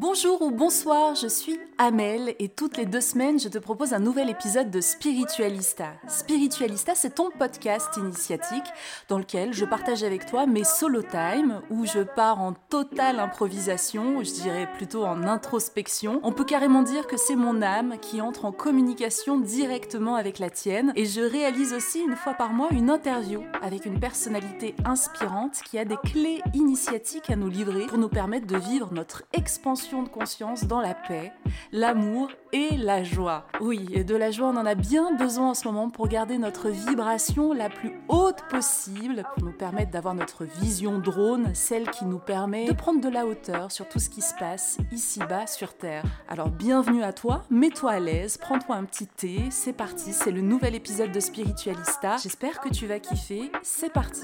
Bonjour ou bonsoir, je suis Amel et toutes les deux semaines je te propose un nouvel épisode de Spiritualista. Spiritualista, c'est ton podcast initiatique dans lequel je partage avec toi mes solo time où je pars en totale improvisation, je dirais plutôt en introspection. On peut carrément dire que c'est mon âme qui entre en communication directement avec la tienne et je réalise aussi une fois par mois une interview avec une personnalité inspirante qui a des clés initiatiques à nous livrer pour nous permettre de vivre notre expansion de conscience dans la paix, l'amour et la joie. Oui, et de la joie, on en a bien besoin en ce moment pour garder notre vibration la plus haute possible, pour nous permettre d'avoir notre vision drone, celle qui nous permet de prendre de la hauteur sur tout ce qui se passe ici-bas sur Terre. Alors bienvenue à toi, mets-toi à l'aise, prends-toi un petit thé, c'est parti, c'est le nouvel épisode de Spiritualista. J'espère que tu vas kiffer, c'est parti.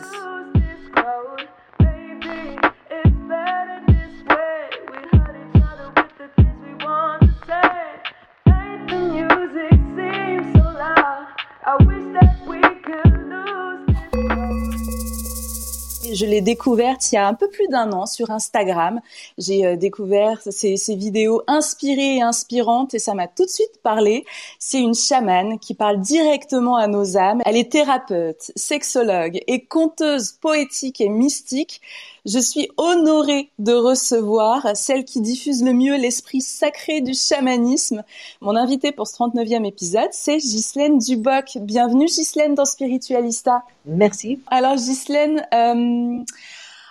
Je l'ai découverte il y a un peu plus d'un an sur Instagram. J'ai euh, découvert ces, vidéos inspirées et inspirantes et ça m'a tout de suite parlé. C'est une chamane qui parle directement à nos âmes. Elle est thérapeute, sexologue et conteuse poétique et mystique. Je suis honorée de recevoir celle qui diffuse le mieux l'esprit sacré du chamanisme. Mon invitée pour ce 39e épisode, c'est Ghislaine Duboc. Bienvenue Ghislaine dans Spiritualista. Merci. Alors Ghislaine, euh,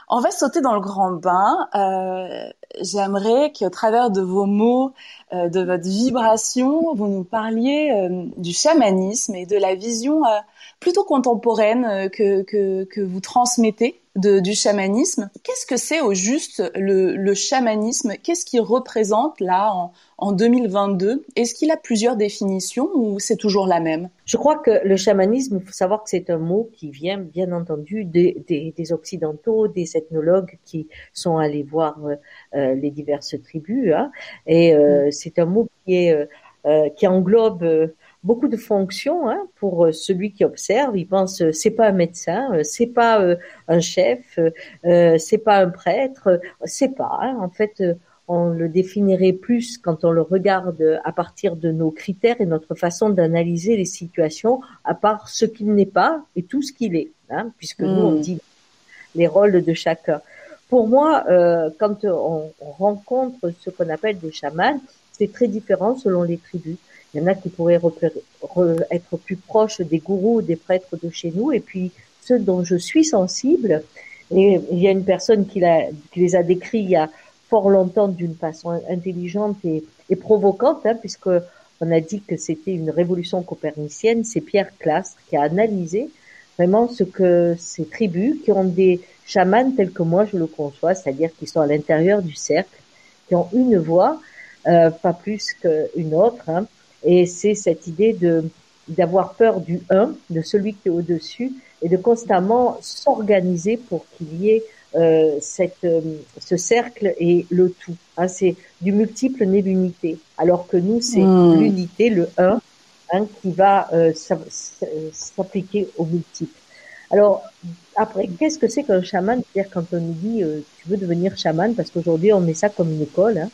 on va sauter dans le grand bain. Euh, J'aimerais qu'au travers de vos mots, de votre vibration, vous nous parliez euh, du chamanisme et de la vision euh, plutôt contemporaine que, que, que vous transmettez de, du chamanisme. Qu'est-ce que c'est au juste le, le chamanisme? Qu'est-ce qu'il représente là en, en 2022 Est-ce qu'il a plusieurs définitions ou c'est toujours la même? Je crois que le chamanisme, il faut savoir que c'est un mot qui vient bien entendu des, des, des, occidentaux, des ethnologues qui sont allés voir euh, les diverses tribus. Hein, et euh, c'est un mot qui, est, euh, qui englobe beaucoup de fonctions hein, pour celui qui observe. Il pense c'est pas un médecin, c'est pas un chef, c'est pas un prêtre, c'est pas. Hein, en fait, on le définirait plus quand on le regarde à partir de nos critères et notre façon d'analyser les situations, à part ce qu'il n'est pas et tout ce qu'il est, hein, puisque nous on dit les rôles de chacun. Pour moi, euh, quand on, on, rencontre ce qu'on appelle des chamans, c'est très différent selon les tribus. Il y en a qui pourraient être plus proches des gourous, des prêtres de chez nous, et puis ceux dont je suis sensible. Et il y a une personne qui, les a décrits il y a fort longtemps d'une façon intelligente et, et provocante, hein, puisque on a dit que c'était une révolution copernicienne. C'est Pierre Clastre qui a analysé vraiment ce que ces tribus qui ont des chamans tels que moi je le conçois, c'est-à-dire qui sont à l'intérieur du cercle, qui ont une voix, euh, pas plus qu'une autre, hein, et c'est cette idée de d'avoir peur du un, de celui qui est au-dessus, et de constamment s'organiser pour qu'il y ait euh, cette, euh, ce cercle et le tout. Hein, c'est du multiple n'est l'unité, alors que nous, c'est hmm. l'unité, le un, hein, qui va euh, s'appliquer au multiple. Alors, après, qu'est-ce que c'est qu'un chaman? C'est-à-dire quand on nous dit euh, tu veux devenir chaman, parce qu'aujourd'hui on met ça comme une école, hein,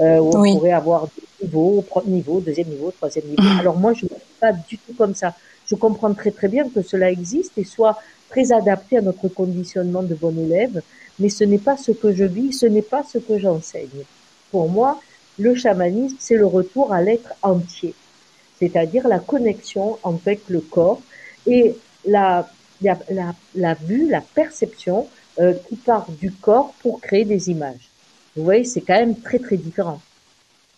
euh, où on pourrait avoir deux niveaux, premier niveau, deuxième niveau, troisième niveau. Alors moi, je ne suis pas du tout comme ça. Je comprends très très bien que cela existe et soit très adapté à notre conditionnement de bon élève, mais ce n'est pas ce que je vis, ce n'est pas ce que j'enseigne. Pour moi, le chamanisme, c'est le retour à l'être entier, c'est-à-dire la connexion avec le corps et la la, la, la vue, la perception euh, qui part du corps pour créer des images. Vous voyez, c'est quand même très très différent.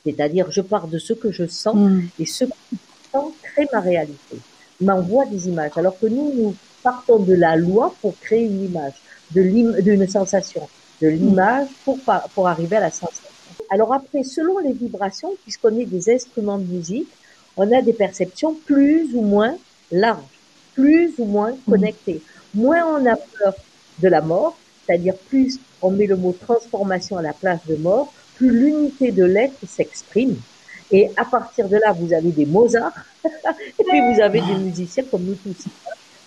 C'est-à-dire, je pars de ce que je sens mm. et ce que je sens crée ma réalité, m'envoie des images. Alors que nous, nous partons de la loi pour créer une image, de d'une sensation, de l'image pour, pour arriver à la sensation. Alors après, selon les vibrations, puisqu'on est des instruments de musique, on a des perceptions plus ou moins larges plus ou moins mm. connectés. Moins on a peur de la mort, c'est-à-dire plus on met le mot transformation à la place de mort, plus l'unité de l'être s'exprime. Et à partir de là, vous avez des Mozart, et puis vous avez des musiciens comme nous tous.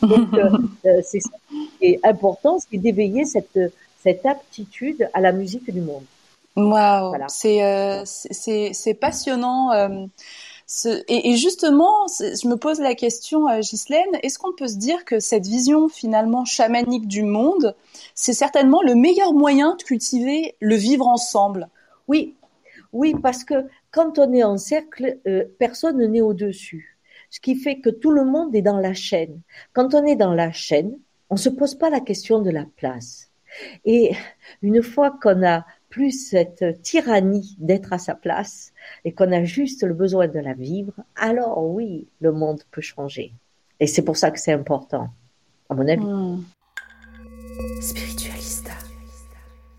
Donc, euh, euh, c'est ça qui est important, c'est d'éveiller cette, cette aptitude à la musique du monde. Waouh, c'est euh, c'est passionnant. Euh, et, justement, je me pose la question, euh, Ghislaine, est-ce qu'on peut se dire que cette vision finalement chamanique du monde, c'est certainement le meilleur moyen de cultiver le vivre ensemble? Oui, oui, parce que quand on est en cercle, euh, personne n'est au-dessus. Ce qui fait que tout le monde est dans la chaîne. Quand on est dans la chaîne, on ne se pose pas la question de la place. Et une fois qu'on a plus cette tyrannie d'être à sa place et qu'on a juste le besoin de la vivre, alors oui, le monde peut changer. Et c'est pour ça que c'est important, à mon avis. Hmm. Spiritualista.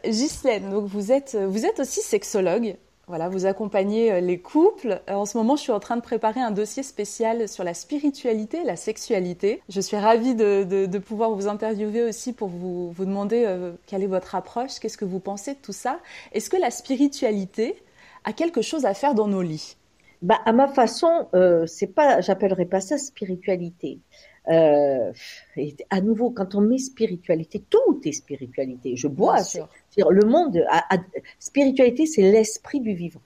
Ghislaine, donc vous êtes, vous êtes aussi sexologue. Voilà, vous accompagnez euh, les couples. Euh, en ce moment, je suis en train de préparer un dossier spécial sur la spiritualité, la sexualité. Je suis ravie de, pouvoir vous interviewer aussi pour vous, demander euh, quelle est votre approche, qu'est-ce que vous pensez de tout ça. Est-ce que la spiritualité a quelque chose à faire dans nos lits? Bah, à ma façon, c'est pas, j'appellerais pas ça spiritualité. Euh, à nouveau, quand on met spiritualité, tout est spiritualité. Je bois. le monde, spiritualité, c'est l'esprit du vivant.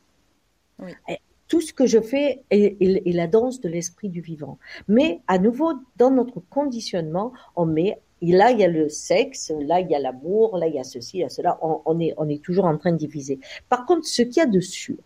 Tout ce que je fais est, la danse de l'esprit du vivant. Mais à nouveau, dans notre conditionnement, on met là il y a le sexe, là il y a l'amour, là il y a ceci, il y a cela. On, est, on est toujours en train de diviser. Par contre, ce qu'il y a de sûr,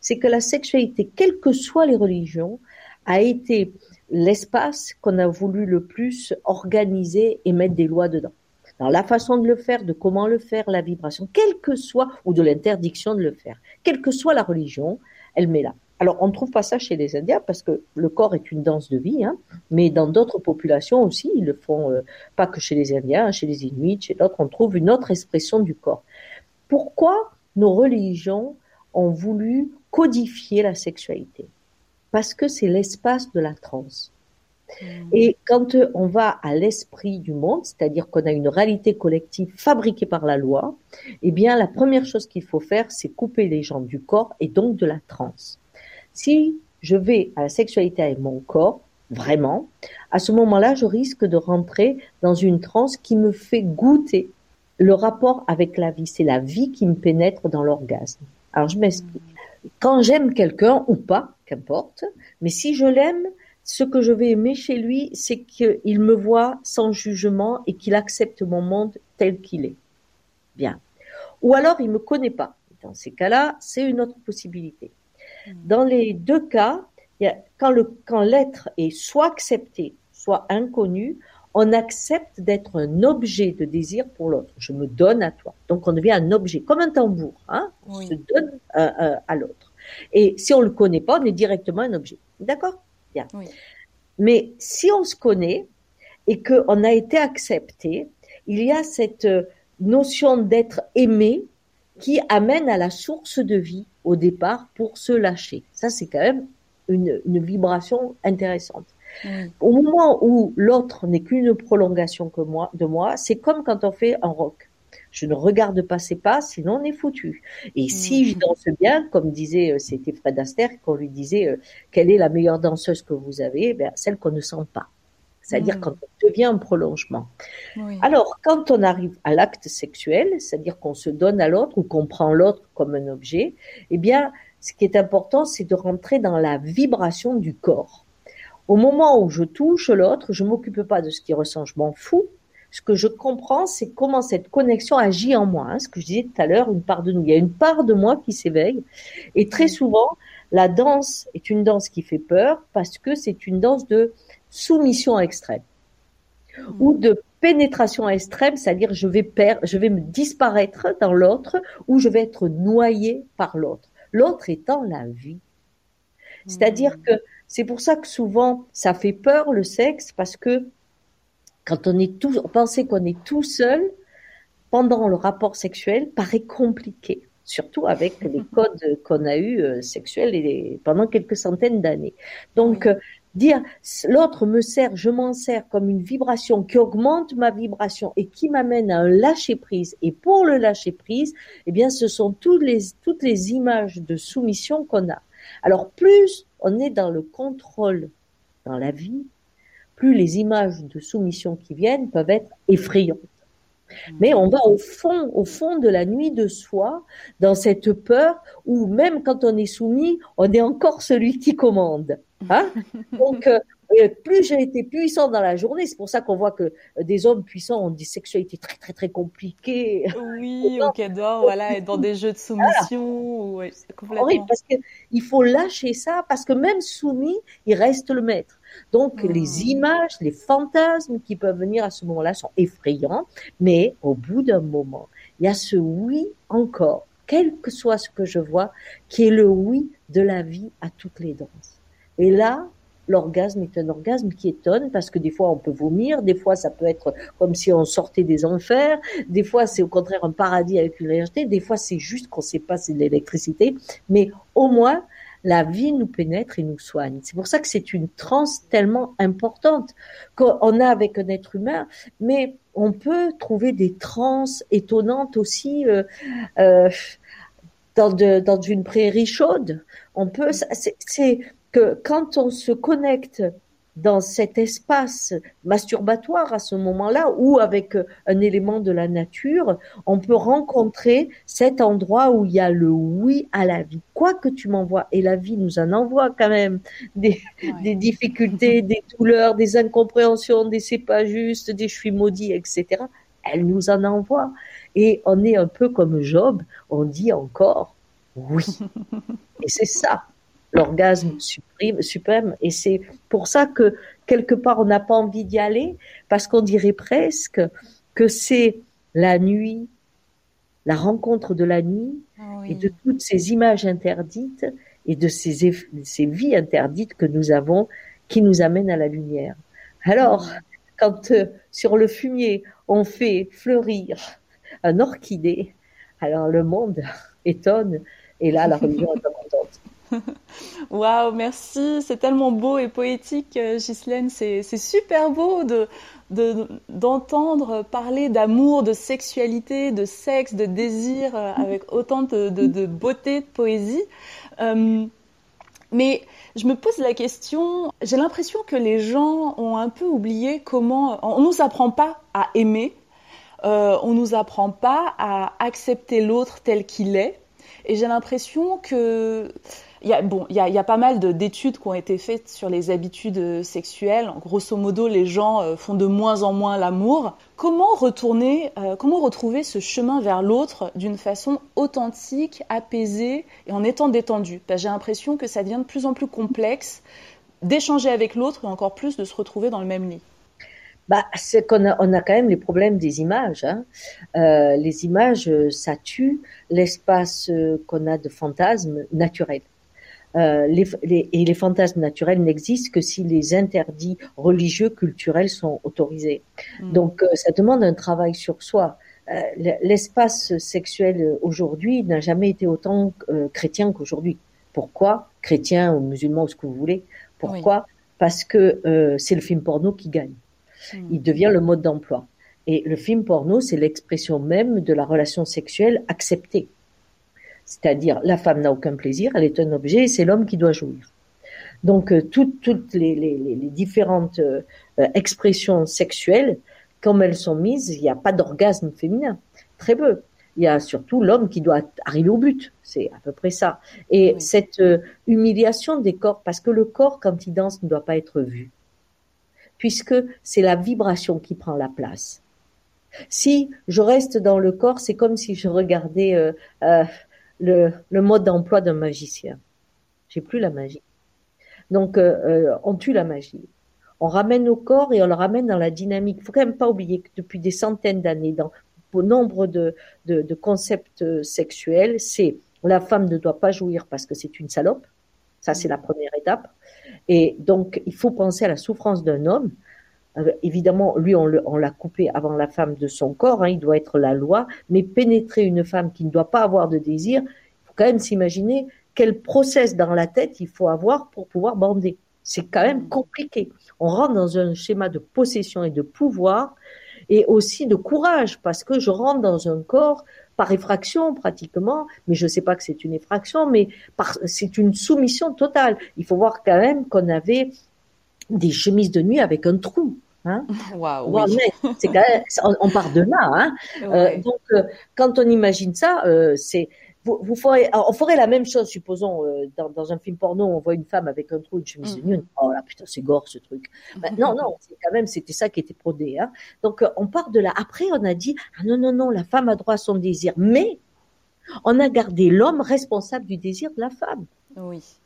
c'est que la sexualité, quelles que soient les religions, a été l'espace qu'on a voulu le plus organiser et mettre des lois dedans. Dans la façon de le faire, de comment le faire, la vibration, quelle que soit, ou de l'interdiction de le faire, quelle que soit la religion, elle met là. Alors, on ne trouve pas ça chez les Indiens parce que le corps est une danse de vie, hein, mais dans d'autres populations aussi, ils le font, euh, pas que chez les Indiens, chez les Inuits, chez d'autres, on trouve une autre expression du corps. Pourquoi nos religions ont voulu codifier la sexualité? Parce que c'est l'espace de la transe. Hmm. Et quand on va à l'esprit du monde, c'est-à-dire qu'on a une réalité collective fabriquée par la loi, eh bien, la première chose qu'il faut faire, c'est couper les gens du corps et donc de la transe. Si je vais à la sexualité avec mon corps, vraiment, à ce moment-là, je risque de rentrer dans une transe qui me fait goûter le rapport avec la vie. C'est la vie qui me pénètre dans l'orgasme. Alors, je m'explique. Quand j'aime quelqu'un ou pas, qu'importe. Mais si je l'aime, ce que je vais aimer chez lui, c'est qu'il me voit sans jugement et qu'il accepte mon monde tel qu'il est. Bien. Ou alors il me connaît pas. Dans ces cas-là, c'est une autre possibilité. Dans les deux cas, quand le quand l'être est soit accepté, soit inconnu, on accepte d'être un objet de désir pour l'autre. Je me donne à toi. Donc on devient un objet, comme un tambour. Hein On se donne euh, euh, à l'autre. Et si on le connaît pas, on est directement un objet. D'accord? Bien. Mais si on se connaît et qu'on a été accepté, il y a cette euh, notion d'être aimé qui amène à la source de vie au départ pour se lâcher. Ça, c'est quand même une, une, vibration intéressante. Au moment où l'autre n'est qu'une prolongation que moi, de moi, c'est comme quand on fait un rock. Je ne regarde pas ses pas, sinon on est foutu. Et si je danse bien, comme disait, euh, c'était Fred Astaire, qu'on lui disait, euh, quelle est la meilleure danseuse que vous avez? Ben, Celle qu'on ne sent pas. C'est-à-dire mm. quand on devient un prolongement. Alors, quand on arrive à l'acte sexuel, c'est-à-dire qu'on se donne à l'autre ou qu'on prend l'autre comme un objet, eh bien, ce qui est important, c'est de rentrer dans la vibration du corps. Au moment où je touche l'autre, je m'occupe pas de ce qu'il ressent, je m'en fous. Ce que je comprends, c'est comment cette connexion agit en moi. Hein, ce que je disais tout à l'heure, une part de nous. Il y a une part de moi qui s'éveille. Et très souvent, la danse est une danse qui fait peur parce que c'est une danse de soumission extrême ou de pénétration extrême, c'est-à-dire je vais perdre, je vais me disparaître dans l'autre ou je vais être noyé par l'autre. L'autre étant la vie. C'est-à-dire hmm. que c'est pour ça que souvent ça fait peur le sexe parce que quand on est tout, on pensait qu'on est tout seul pendant le rapport sexuel paraît compliqué surtout avec les codes qu'on a eus euh, sexuels et pendant quelques centaines d'années. Donc, euh, dire l'autre me sert, je m'en sers comme une vibration qui augmente ma vibration et qui m'amène à un lâcher prise. Et pour le lâcher prise, eh bien, ce sont toutes les, toutes les images de soumission qu'on a. Alors, plus on est dans le contrôle dans la vie, plus les images de soumission qui viennent peuvent être effrayantes. Mais on va au fond, au fond de la nuit de soi, dans cette peur où même quand on est soumis, on est encore celui qui commande. Hein Donc, euh, plus j'ai été puissant dans la journée, c'est pour ça qu'on voit que des hommes puissants ont des sexualités très très très compliquées. Oui, ok, adorent voilà, être dans des jeux de soumission. Complètement. Oui, parce qu'il faut lâcher ça, parce que même soumis, il reste le maître. Donc les hmm. images, les fantasmes qui peuvent venir à ce moment-là sont effrayants, mais au bout d'un moment, il y a ce oui encore, quel que soit ce que je vois, qui est le oui de la vie à toutes les danses. Et là, l'orgasme est un orgasme qui étonne parce que des fois on peut vomir, des fois ça peut être comme si on sortait des enfers, des fois c'est au contraire un paradis avec une légèreté, des fois c'est juste qu'on sait pas c'est de l'électricité, mais au moins la vie nous pénètre et nous soigne. C'est pour ça que c'est une transe tellement importante qu'on a avec un être humain, mais on peut trouver des trans étonnantes aussi euh, euh, dans, dans une prairie chaude. On peut, c'est que quand on se connecte dans cet espace masturbatoire à ce moment-là ou avec euh, un élément de la nature, on peut rencontrer cet endroit où il y a le oui à la vie. Quoi que tu m'envoies, et la vie nous en envoie quand même des, des difficultés, des douleurs, des incompréhensions, des c'est pas juste, des je suis maudit, etc. Elle nous en envoie. Et on est un peu comme Job, on dit encore oui. Et c'est ça l'orgasme suprême, suprême. Et c'est pour ça que quelque part on n'a pas envie d'y aller, parce qu'on dirait presque que c'est la nuit, la rencontre de la nuit ah et de toutes ces images interdites et de ces, ces vies interdites que nous avons qui nous amènent à la lumière. Alors, quand euh, sur le fumier on fait fleurir un orchidée, alors le monde étonne et là la religion. Waouh, merci. C'est tellement beau et poétique, euh, Ghislaine. C'est super beau de d'entendre parler d'amour, de sexualité, de sexe, de désir euh, avec autant de, beauté, de poésie. Euh, mais je me pose la question, j'ai l'impression que les gens ont un peu oublié comment... On nous apprend pas à aimer, on nous apprend pas à accepter l'autre tel qu'il est. Et j'ai l'impression que il y a, bon, il y a, pas mal d'études qui ont été faites sur les habitudes euh, sexuelles. Grosso modo, les gens euh, font de moins en moins l'amour. Comment retourner, euh, comment retrouver ce chemin vers l'autre d'une façon authentique, apaisée et en étant détendu? J'ai l'impression que ça devient de plus en plus complexe d'échanger avec l'autre et encore plus de se retrouver dans le même lit. Bah, c'est qu'on a, on a quand même les problèmes des images. Hein. Les images, ça tue l'espace qu'on a de fantasmes naturels. Euh, les, et les fantasmes naturels n'existent que si les interdits religieux, culturels sont autorisés. Hmm. Donc, euh, ça demande un travail sur soi. Euh, l'espace sexuel aujourd'hui n'a jamais été autant chrétien qu'aujourd'hui. Pourquoi? Chrétien ou musulman ou ce que vous voulez. Pourquoi? Parce que euh, c'est le film porno qui gagne. Hmm. Il devient le mode d'emploi. Et le film porno, c'est l'expression même de la relation sexuelle acceptée. C'est-à-dire, la femme n'a aucun plaisir, elle est un objet et c'est l'homme qui doit jouir. Donc, euh, toutes, toutes les, les, les, différentes euh, expressions sexuelles, comme elles sont mises, il n'y a pas d'orgasme féminin. Très peu il y a surtout l'homme qui doit arriver au but. C'est à peu près ça. Et cette euh, humiliation des corps, parce que le corps, quand il danse, ne doit pas être vu, puisque c'est la vibration qui prend la place. Si je reste dans le corps, c'est comme si je regardais euh, euh, le, mode d'emploi d'un magicien. J'ai plus la magie. Donc, on tue la magie. On ramène au corps et on le ramène dans la dynamique. Il faut quand même pas oublier que depuis des centaines d'années, dans nombre de concepts euh, sexuels, c'est la femme ne doit pas jouir parce que c'est une salope. Ça, c'est la première étape. Et donc, il faut penser à la souffrance d'un homme. Euh, évidemment, lui, on l'a coupé avant la femme de son corps, hein, il doit être la loi, mais pénétrer une femme qui ne doit pas avoir de désir, il faut quand même s'imaginer quel process dans la tête il faut avoir pour pouvoir bander. C'est quand même compliqué. On rentre dans un schéma de possession et de pouvoir et aussi de courage parce que je rentre dans un corps par effraction pratiquement, mais je ne sais pas que c'est une effraction, mais c'est une soumission totale. Il faut voir quand même qu'on avait des chemises de nuit avec un trou. Hein wow, on, part de là. Hein euh, donc, euh, quand on imagine ça, euh, c'est vous, vous ferez, on ferait la même chose, supposons, euh, dans, dans, un film porno, on voit une femme avec un trou de chemise de nuit, oh là putain, c'est gore ce truc. Ben, non, non, c'est quand même, c'était ça qui était prodé. Hein. Donc, euh, on part de là. Après, on a dit, ah non, non, non, la femme a droit à son désir, mais on a gardé l'homme responsable du désir de la femme. Oui.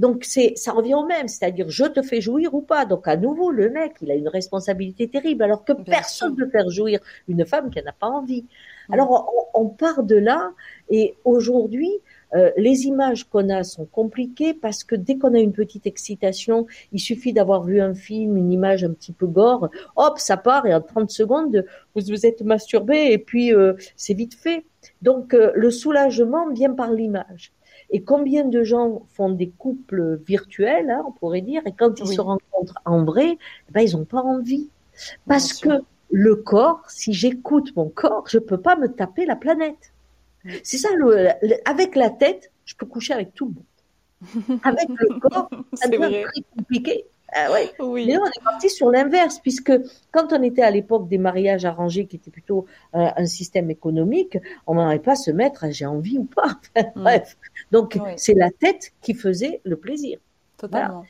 Donc c'est, ça revient au même, c'est-à-dire je te fais jouir ou pas. Donc à nouveau, le mec, il a une responsabilité terrible, alors que personne ne peut faire jouir une femme qui n'a pas envie. Alors on, part de là et aujourd'hui, euh, les images qu'on a sont compliquées parce que dès qu'on a une petite excitation, il suffit d'avoir vu un film, une image un petit peu gore, hop, ça part et en 30 secondes, vous vous êtes masturbé et puis euh, c'est vite fait. Donc euh, le soulagement vient par l'image. Et combien de gens font des couples virtuels, hein, on pourrait dire, et quand ils se rencontrent en vrai, eh ben, ils n'ont pas envie. Parce que le corps, si j'écoute mon corps, je peux pas me taper la planète. C'est ça, le, avec la tête, je peux coucher avec tout le monde. Avec le corps, ça devient très compliqué. Ah ouais. Oui. Mais on est parti sur l'inverse, puisque quand on était à l'époque des mariages arrangés, qui était plutôt euh, un système économique, on n'aurait pas se mettre à j'ai envie ou pas. Mm. Bref. Donc, c'est la tête qui faisait le plaisir. Totalement.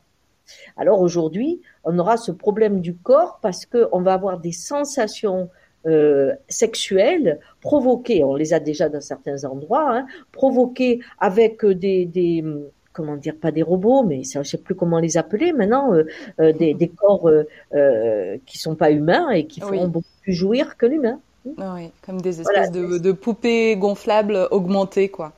Alors aujourd'hui, on aura ce problème du corps parce qu'on va avoir des sensations euh, sexuelles provoquées, on les a déjà dans certains endroits, hein, provoquées avec des, des comment dire, pas des robots, mais je sais plus comment les appeler maintenant, euh, euh, des, des, corps euh, euh, qui sont pas humains et qui font beaucoup plus jouir que l'humain. Oui, comme des espèces de, de, poupées gonflables augmentées, quoi.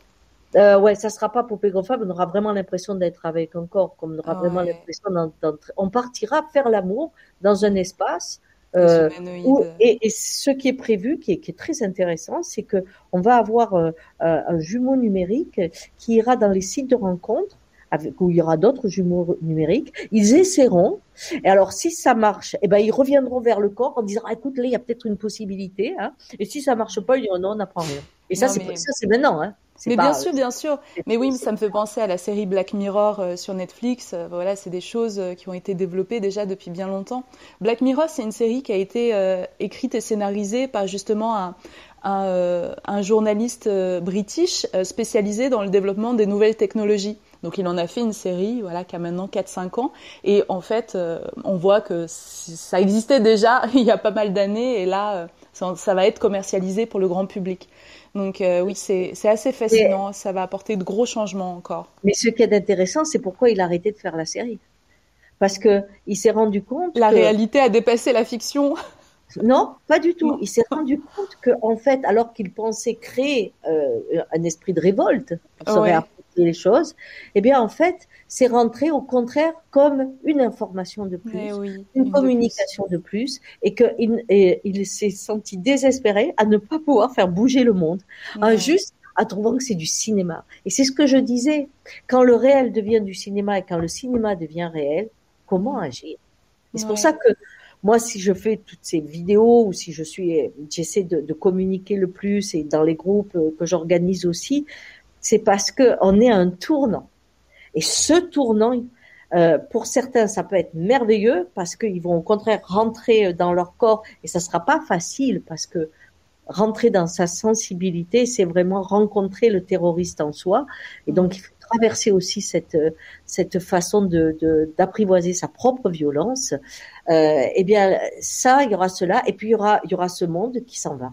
Euh, ouais, ça sera pas poupée gonflable, on aura vraiment l'impression d'être avec un corps, comme on aura vraiment l'impression d'entrer. On partira faire l'amour dans un espace. Euh, où, et, et, ce qui est prévu, qui est, qui est très intéressant, c'est que on va avoir euh, euh, un jumeau numérique qui ira dans les sites de rencontres avec, où il y aura d'autres jumeaux numériques. Ils essaieront. Et alors, si ça marche, eh ben, ils reviendront vers le corps en disant, ah, écoute, là, il y a peut-être une possibilité. Hein. Et si ça marche pas, ils diront, non, on n'apprend rien. Et ça, c'est ça, c'est maintenant. Hein. Mais bien sûr, bien sûr. Mais oui, ça me fait penser à la série Black Mirror euh, sur Netflix. Euh, voilà, c'est des choses euh, qui ont été développées déjà depuis bien longtemps. Black Mirror, c'est une série qui a été écrite et scénarisée par justement un, un, un journaliste british spécialisé dans le développement des nouvelles technologies. Donc il en a fait une série, voilà, qui a maintenant 4-5 ans. Et en fait, on voit que ça existait déjà il y a pas mal d'années, et là, ça, ça, va être commercialisé pour le grand public. Donc euh, oui, c'est assez fascinant. ça va apporter de gros changements encore. Mais ce qui est intéressant, c'est pourquoi il a arrêté de faire la série. Parce que il s'est rendu compte. La réalité a dépassé la fiction. Non, pas du tout. Il s'est rendu compte que, en fait, alors qu'il pensait créer euh, un esprit de révolte pour se les choses, eh bien, en fait, c'est rentré au contraire comme une information de plus, une, communication de plus, et qu'il il s'est senti désespéré à ne pas pouvoir faire bouger le monde, juste à trouvant que c'est du cinéma. Et c'est ce que je disais, quand le réel devient du cinéma et quand le cinéma devient réel, comment agir? c'est pour ça que moi, si je fais toutes ces vidéos ou si je suis, j'essaie de, de, communiquer le plus et dans les groupes que j'organise aussi, c'est parce que on est à un tournant. Et ce tournant, euh, pour certains, ça peut être merveilleux parce qu'ils vont au contraire rentrer dans leur corps et ça sera pas facile parce que rentrer dans sa sensibilité, c'est vraiment rencontrer le terroriste en soi. Et donc, traverser aussi cette cette façon de d'apprivoiser sa propre violence. Euh, eh bien, ça, il y aura cela, et puis il y aura il y aura ce monde qui s'en va,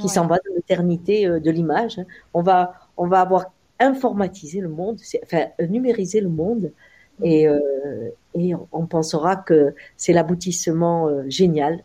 qui s'en va de l'éternité euh, de l'image. On va on va avoir informatisé le monde, enfin numérisé le monde et, euh, et on pensera que c'est l'aboutissement euh, génial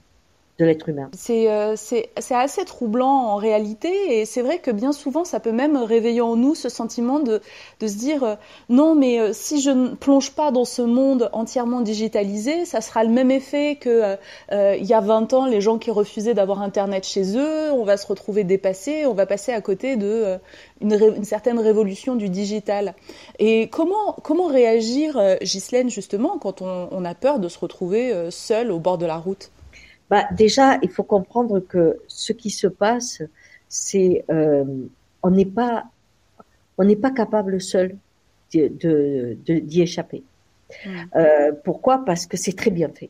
de l'être humain. Euh, c'est assez troublant en réalité et c'est vrai que bien souvent ça peut même réveiller en nous ce sentiment de, se dire euh, non mais euh, si je ne plonge pas dans ce monde entièrement digitalisé, ça sera le même effet que il y a 20 ans les gens qui refusaient d'avoir internet chez eux, on va se retrouver dépassé, on va passer à côté de une, certaine révolution du digital. Et comment comment réagir Ghislaine justement quand on, on a peur de se retrouver seul au bord de la route? Bah, déjà, il faut comprendre que ce qui se passe, c'est euh, on n'est pas on n'est pas capable seul d'y de, de, échapper. Hmm. Euh, pourquoi? Parce que c'est très bien fait.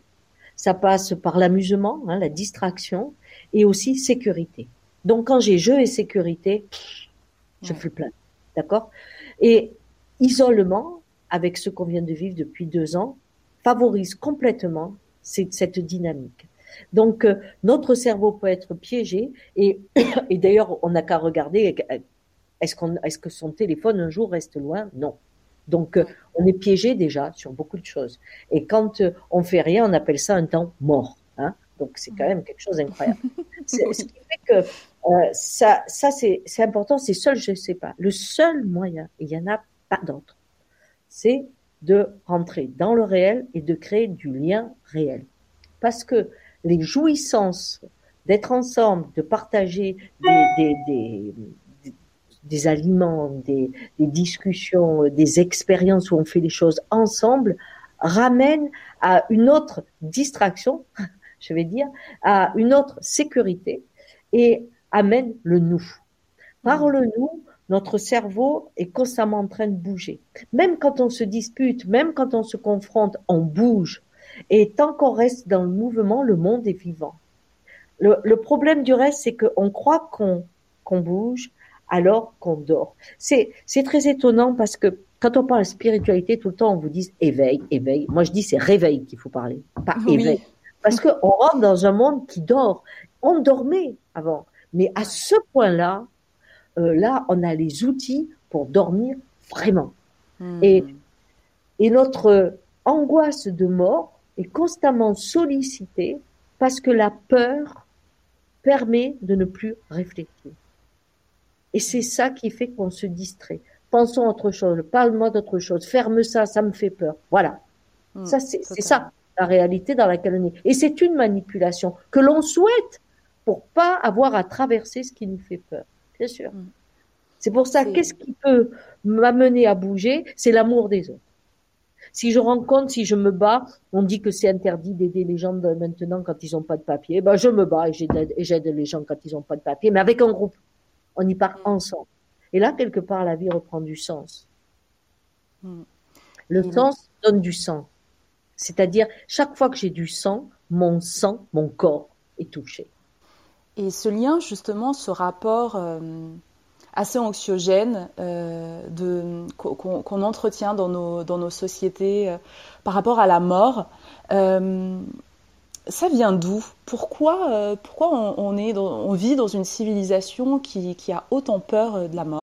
Ça passe par l'amusement, hein, la distraction, et aussi sécurité. Donc quand j'ai jeu et sécurité, je fais plein, d'accord? Et isolement, avec ce qu'on vient de vivre depuis deux ans, favorise complètement cette dynamique. Donc, euh, notre cerveau peut être piégé et, et d'ailleurs, on n'a qu'à regarder est-ce, qu'on, est-ce que son téléphone un jour reste loin? Non. Donc, euh, on est piégé déjà sur beaucoup de choses. Et quand euh, on fait rien, on appelle ça un temps mort. Hein Donc, c'est quand même quelque chose d'incroyable. ce qui fait que ça, ça c'est, c'est important. C'est seul, je ne sais pas. Le seul moyen, il n'y en a pas d'autre, c'est de rentrer dans le réel et de créer du lien réel. Parce que les jouissances d'être ensemble, de partager des, des, des, des aliments, des, des, discussions, des expériences où on fait les choses ensemble, ramènent à une autre distraction, je vais dire, à une autre sécurité et amène le nous. Par le nous, notre cerveau est constamment en train de bouger. Même quand on se dispute, même quand on se confronte, on bouge. Et tant qu'on reste dans le mouvement, le monde est vivant. Le, le problème du reste, c'est qu'on croit qu'on qu'on bouge alors qu'on dort. C'est très étonnant parce que quand on parle spiritualité, tout le temps on vous dit éveil, éveil. Moi je dis c'est réveil qu'il faut parler, pas éveil. Parce qu'on rentre dans un monde qui dort. On dormait avant, mais à ce point-là, euh, là on a les outils pour dormir vraiment. Hmm. Et et notre angoisse de mort, est constamment sollicité parce que la peur permet de ne plus réfléchir. Et c'est ça qui fait qu'on se distrait. Pensons à autre chose, parle-moi d'autre chose, ferme ça, ça me fait peur. Voilà. Mmh, ça, c'est ça, la réalité dans laquelle on est. Et c'est une manipulation que l'on souhaite pour pas avoir à traverser ce qui nous fait peur. Bien sûr. Mmh. C'est pour ça, qu'est-ce qui peut m'amener à bouger? C'est l'amour des autres. Si je rencontre, si je me bats, on dit que c'est interdit d'aider les gens maintenant quand ils n'ont pas de papier. Ben, je me bats et j'aide les gens quand ils n'ont pas de papier, mais avec un groupe. On y part ensemble. Et là, quelque part, la vie reprend du sens. Hmm. Le sens donne du sang. C'est-à-dire, chaque fois que j'ai du sang, mon sang, mon corps est touché. Et ce lien, justement, ce rapport euh, assez anxiogène euh, qu'on, entretient dans nos, dans nos sociétés euh, par rapport à la mort. Euh, ça vient d'où? Pourquoi, euh, pourquoi on, on, est dans, on vit dans une civilisation qui, qui a autant peur de la mort?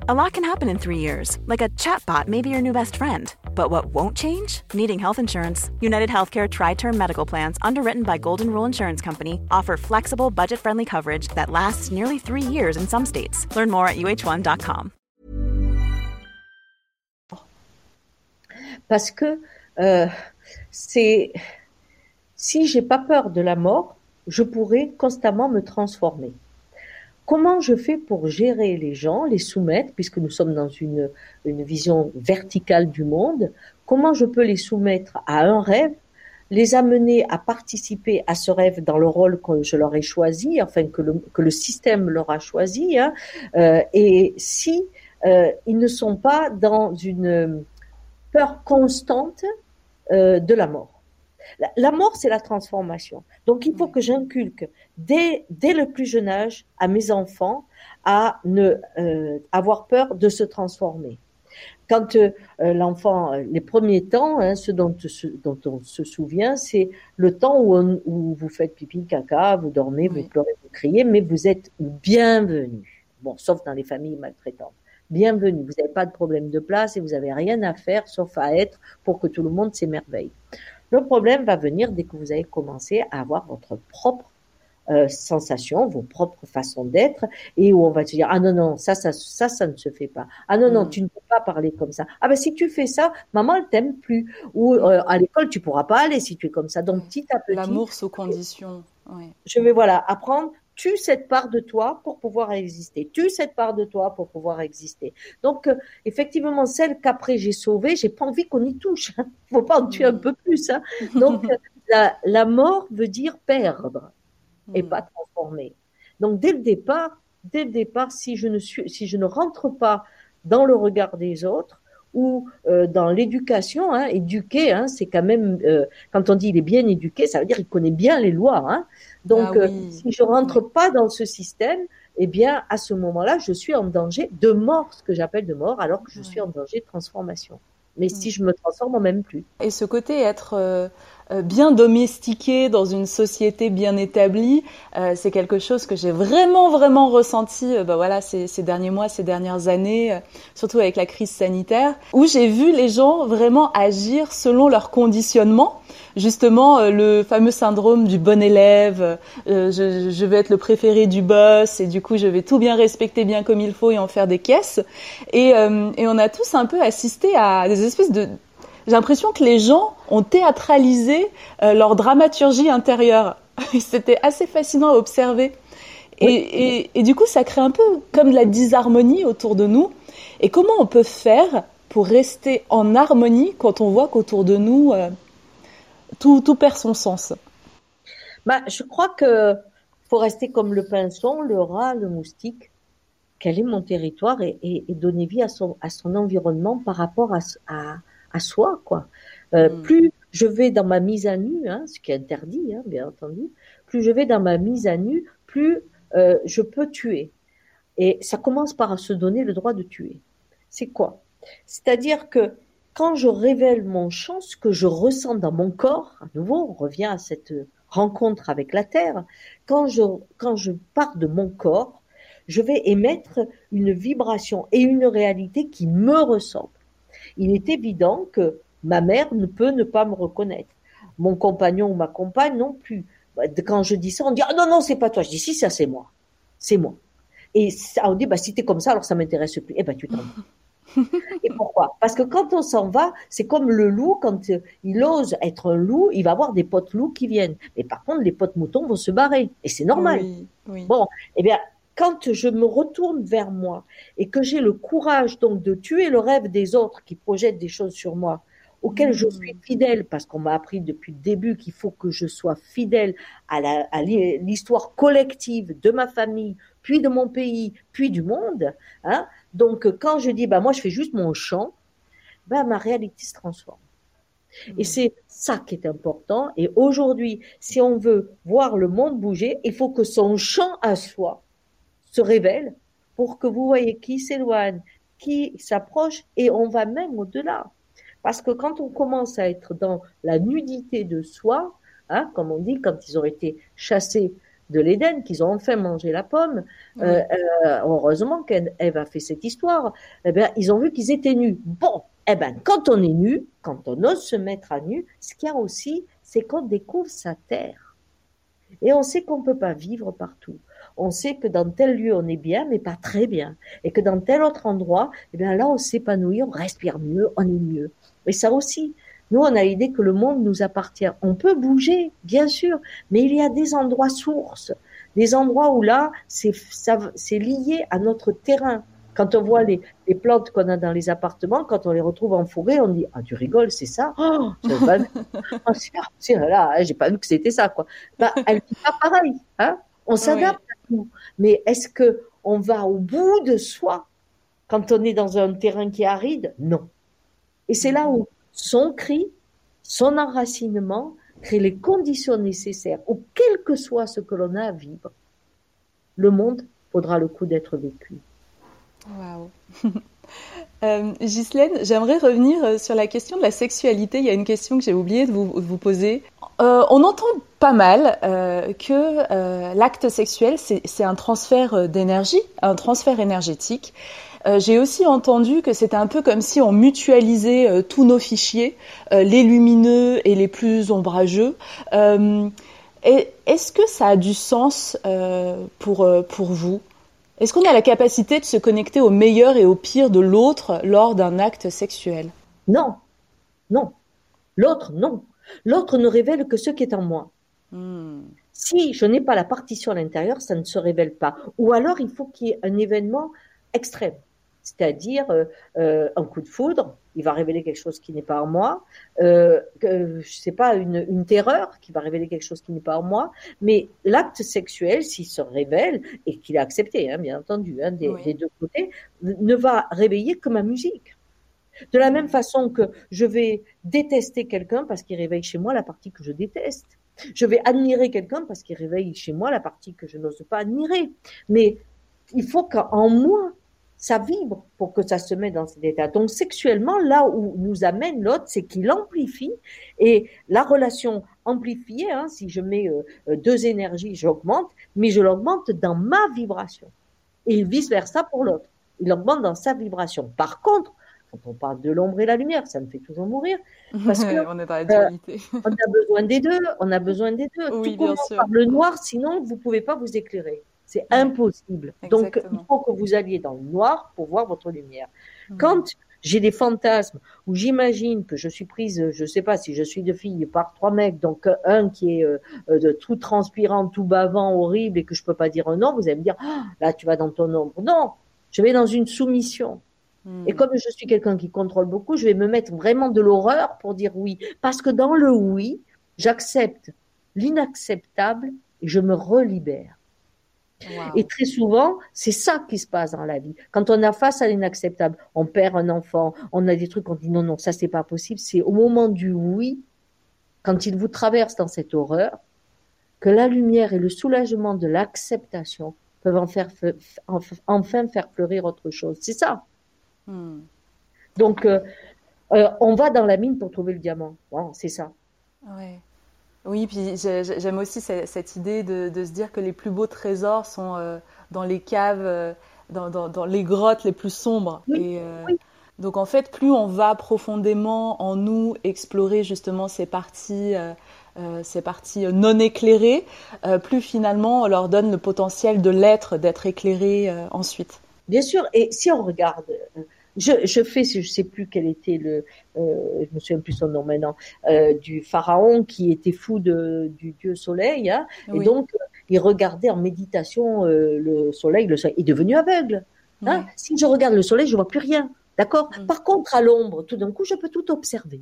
A lot can happen in three years, like a chatbot may be your new best friend. But what won't change? Needing health insurance. United Healthcare Tri Term Medical Plans, underwritten by Golden Rule Insurance Company, offer flexible, budget friendly coverage that lasts nearly three years in some states. Learn more at uh1.com. Parce que euh, c'est. Si j'ai pas peur de la mort, je pourrais constamment me transformer. Comment je fais pour gérer les gens, les soumettre, puisque nous sommes dans une, vision verticale du monde, comment je peux les soumettre à un rêve, les amener à participer à ce rêve dans le rôle que je leur ai choisi, enfin que le, que le système leur a choisi, hein, euh, et si euh, ils ne sont pas dans une peur constante euh, de la mort. La, la mort, c'est la transformation. Donc, il faut que j'inculque dès, dès le plus jeune âge à mes enfants à ne euh, avoir peur de se transformer. Quand euh, l'enfant, les premiers temps, hein, ce dont, ce dont on se souvient, c'est le temps où, on, où, vous faites pipi, caca, vous dormez, vous pleurez, vous criez, mais vous êtes bienvenue. Bon, sauf dans les familles maltraitantes. Bienvenue. Vous n'avez pas de problème de place et vous n'avez rien à faire sauf à être pour que tout le monde s'émerveille. Le problème va venir dès que vous allez commencer à avoir votre propre euh, sensation, vos propres façons d'être, et où on va te dire ah non non ça ça ça ça ne se fait pas. Ah non non Mm. tu ne peux pas parler comme ça. Ah ben si tu fais ça, maman elle t'aime plus. Ou euh, à l'école tu pourras pas aller si tu es comme ça. Donc petit à petit, L'amour sous condition. Ouais. je vais voilà apprendre tue cette part de toi pour pouvoir exister. Tue cette part de toi pour pouvoir exister. Donc, euh, effectivement, celle qu'après j'ai sauvée, j'ai pas envie qu'on y touche. Hein. Faut pas en tuer un peu plus. Hein. Donc, euh, la, la mort veut dire perdre et Mm. pas transformer. Donc, dès le départ, dès le départ, si je ne suis, si je ne rentre pas dans le regard des autres ou euh, dans l'éducation, hein, éduquer, hein, c'est quand même euh, quand on dit il est bien éduqué, ça veut dire il connaît bien les lois. Hein. Donc, Ah euh, si je rentre pas dans ce système, eh bien, à ce moment-là, je suis en danger de mort, ce que j'appelle de mort, alors que je suis en danger de transformation. Mais si je me transforme, en même plus. Et ce côté être bien domestiqué dans une société bien établie, euh, c'est quelque chose que j'ai vraiment vraiment ressenti. euh, bah voilà, ces, ces derniers mois, ces dernières années, euh, surtout avec la crise sanitaire, où j'ai vu les gens vraiment agir selon leur conditionnement. Justement, euh, le fameux syndrome du bon élève, euh, je, je vais être le préféré du boss et du coup je vais tout bien respecter bien comme il faut et en faire des caisses. Et, euh, et on a tous un peu assisté à des espèces de j'ai l'impression que les gens ont théâtralisé euh, leur dramaturgie intérieure. C'était assez fascinant à observer. Et, et, et du coup, ça crée un peu comme de la disharmonie autour de nous. Et comment on peut faire pour rester en harmonie quand on voit qu'autour de nous, euh, tout, tout perd son sens? Bah, je crois que faut rester comme le pinson, le rat, le moustique. Quel est mon territoire et, et, et donner vie à son, à son environnement par rapport à, à, à soi, quoi. Euh, Mm. Plus je vais dans ma mise à nu, hein, ce qui est interdit, hein, bien entendu, plus je vais dans ma mise à nu, plus euh, je peux tuer. Et ça commence par se donner le droit de tuer. C'est quoi? C'est-à-dire que quand je révèle mon champ, ce que je ressens dans mon corps, à nouveau, on revient à cette rencontre avec la terre, quand je, quand je pars de mon corps, je vais émettre une vibration et une réalité qui me ressemble. Il est évident que ma mère ne peut ne pas me reconnaître. Mon compagnon ou ma compagne non plus. Quand je dis ça, on dit ah non non c'est pas toi. Je dis si ça c'est moi, c'est moi. Et ça, on dit bah si t'es comme ça alors ça m'intéresse plus. Eh ben tu t'en vas. Et pourquoi? Parce que quand on s'en va, c'est comme le loup, quand euh, il ose être un loup, il va avoir des potes loups qui viennent. Mais par contre, les potes moutons vont se barrer. Et c'est normal. Oui, oui. Bon, eh bien, quand je me retourne vers moi et que j'ai le courage donc de tuer le rêve des autres qui projettent des choses sur moi, auxquelles je suis fidèle, parce qu'on m'a appris depuis le début qu'il faut que je sois fidèle à l'histoire collective de ma famille, puis de mon pays, puis du monde. Hein. Donc, quand je dis, bah, moi, je fais juste mon champ, bah, ma réalité se transforme. Et c'est ça qui est important. Et aujourd'hui, si on veut voir le monde bouger, il faut que son champ à soi se révèle pour que vous voyez qui s'éloigne, qui s'approche, et on va même au-delà. Parce que quand on commence à être dans la nudité de soi, hein, comme on dit, quand ils ont été chassés de l'Éden, qu'ils ont enfin mangé la pomme. Euh, euh, heureusement qu'Ève a fait cette histoire. Eh bien, ils ont vu qu'ils étaient nus. Bon, eh ben, quand on est nu, quand on ose se mettre à nu, ce qu'il y a aussi, c'est qu'on découvre sa terre. Et on sait qu'on ne peut pas vivre partout. On sait que dans tel lieu, on est bien, mais pas très bien. Et que dans tel autre endroit, eh bien là, on s'épanouit, on respire mieux, on est mieux. Et ça aussi, nous, on a l'idée que le monde nous appartient. On peut bouger, bien sûr, mais il y a des endroits sources, des endroits où là, c'est lié à notre terrain. Quand on voit les, les plantes qu'on a dans les appartements, quand on les retrouve en forêt, on dit ah tu rigoles, c'est ça? Oh, pas oh, c'est là, hein, j'ai pas vu que c'était ça quoi. Bah, elle dit pas pareil, hein On s'adapte Mais est-ce que on va au bout de soi quand on est dans un terrain qui est aride? Non. Et c'est là où son cri, son enracinement crée les conditions nécessaires, ou quel que soit ce que l'on a à vivre, le monde faudra le coup d'être vécu. Waouh euh, Ghislaine, j'aimerais revenir euh, sur la question de la sexualité. Il y a une question que j'ai oublié de vous, poser. Euh, on entend pas mal que l'acte sexuel, c'est un transfert d'énergie, un transfert énergétique. Euh, j'ai aussi entendu que c'était un peu comme si on mutualisait euh, tous nos fichiers, euh, les lumineux et les plus ombrageux. Est-ce que ça a du sens pour vous? Est-ce qu'on a la capacité de se connecter au meilleur et au pire de l'autre lors d'un acte sexuel? Non, non. L'autre, non. L'autre ne révèle que ce qui est en moi. Hmm. Si je n'ai pas la partition à l'intérieur, ça ne se révèle pas. Ou alors, il faut qu'il y ait un événement extrême c'est-à-dire euh, euh, un coup de foudre, il va révéler quelque chose qui n'est pas en moi, euh, je sais pas, une, une, terreur qui va révéler quelque chose qui n'est pas en moi, mais l'acte sexuel, s'il se révèle, et qu'il a accepté, hein, bien entendu, hein, des, des, deux côtés, ne va réveiller que ma musique. De la même façon que je vais détester quelqu'un parce qu'il réveille chez moi la partie que je déteste. Je vais admirer quelqu'un parce qu'il réveille chez moi la partie que je n'ose pas admirer. Mais il faut qu'en moi, ça vibre pour que ça se mette dans cet état. Donc sexuellement, là où nous amène l'autre, c'est qu'il amplifie et la relation amplifiée, hein, si je mets euh, euh, deux énergies, j'augmente, mais je l'augmente dans ma vibration. Et vice versa pour l'autre. Il augmente dans sa vibration. Par contre, quand on parle de l'ombre et la lumière, ça me fait toujours mourir. Parce que, on est dans la dualité. Euh, on a besoin des deux. On a besoin des deux. Oui, bien sûr. Par le noir, sinon vous pouvez pas vous éclairer. C'est impossible. Donc, il faut que vous alliez dans le noir pour voir votre lumière. Hmm. Quand j'ai des fantasmes où j'imagine que je suis prise, je sais pas si je suis de fille par trois mecs, donc un qui est euh, euh, de tout transpirant, tout bavant, horrible et que je peux pas dire un nom, vous allez me dire ah, là tu vas dans ton ombre. Non, je vais dans une soumission. Et hmm. comme je suis quelqu'un qui contrôle beaucoup, je vais me mettre vraiment de l'horreur pour dire oui, parce que dans le oui, j'accepte l'inacceptable et je me relibère. Et très souvent, c'est ça qui se passe dans la vie. Quand on a face à l'inacceptable, on perd un enfant, on a des trucs, on dit non, non, ça c'est pas possible. C'est au moment du oui, quand il vous traverse dans cette horreur, que la lumière et le soulagement de l'acceptation peuvent en faire, enfin faire fleurir autre chose. C'est ça. Hmm. Donc, euh, euh, on va dans la mine pour trouver le diamant. Bon, c'est ça. Ouais. Oui, puis j'aime aussi cette idée de, se dire que les plus beaux trésors sont euh, dans les caves, euh, dans, les grottes les plus sombres. Et, euh, Donc en fait, plus on va profondément en nous explorer justement ces parties, ces parties non éclairées, plus finalement on leur donne le potentiel de l'être, d'être éclairé ensuite. Bien sûr, et si on regarde je, je fais, je sais plus quel était le, euh, je me souviens plus son nom maintenant, euh, du pharaon qui était fou de, du dieu soleil, hein, et donc il regardait en méditation euh, le soleil, le soleil est devenu aveugle. Hein. Si je regarde le soleil, je vois plus rien, d'accord? Mm. Par contre, à l'ombre, tout d'un coup, je peux tout observer.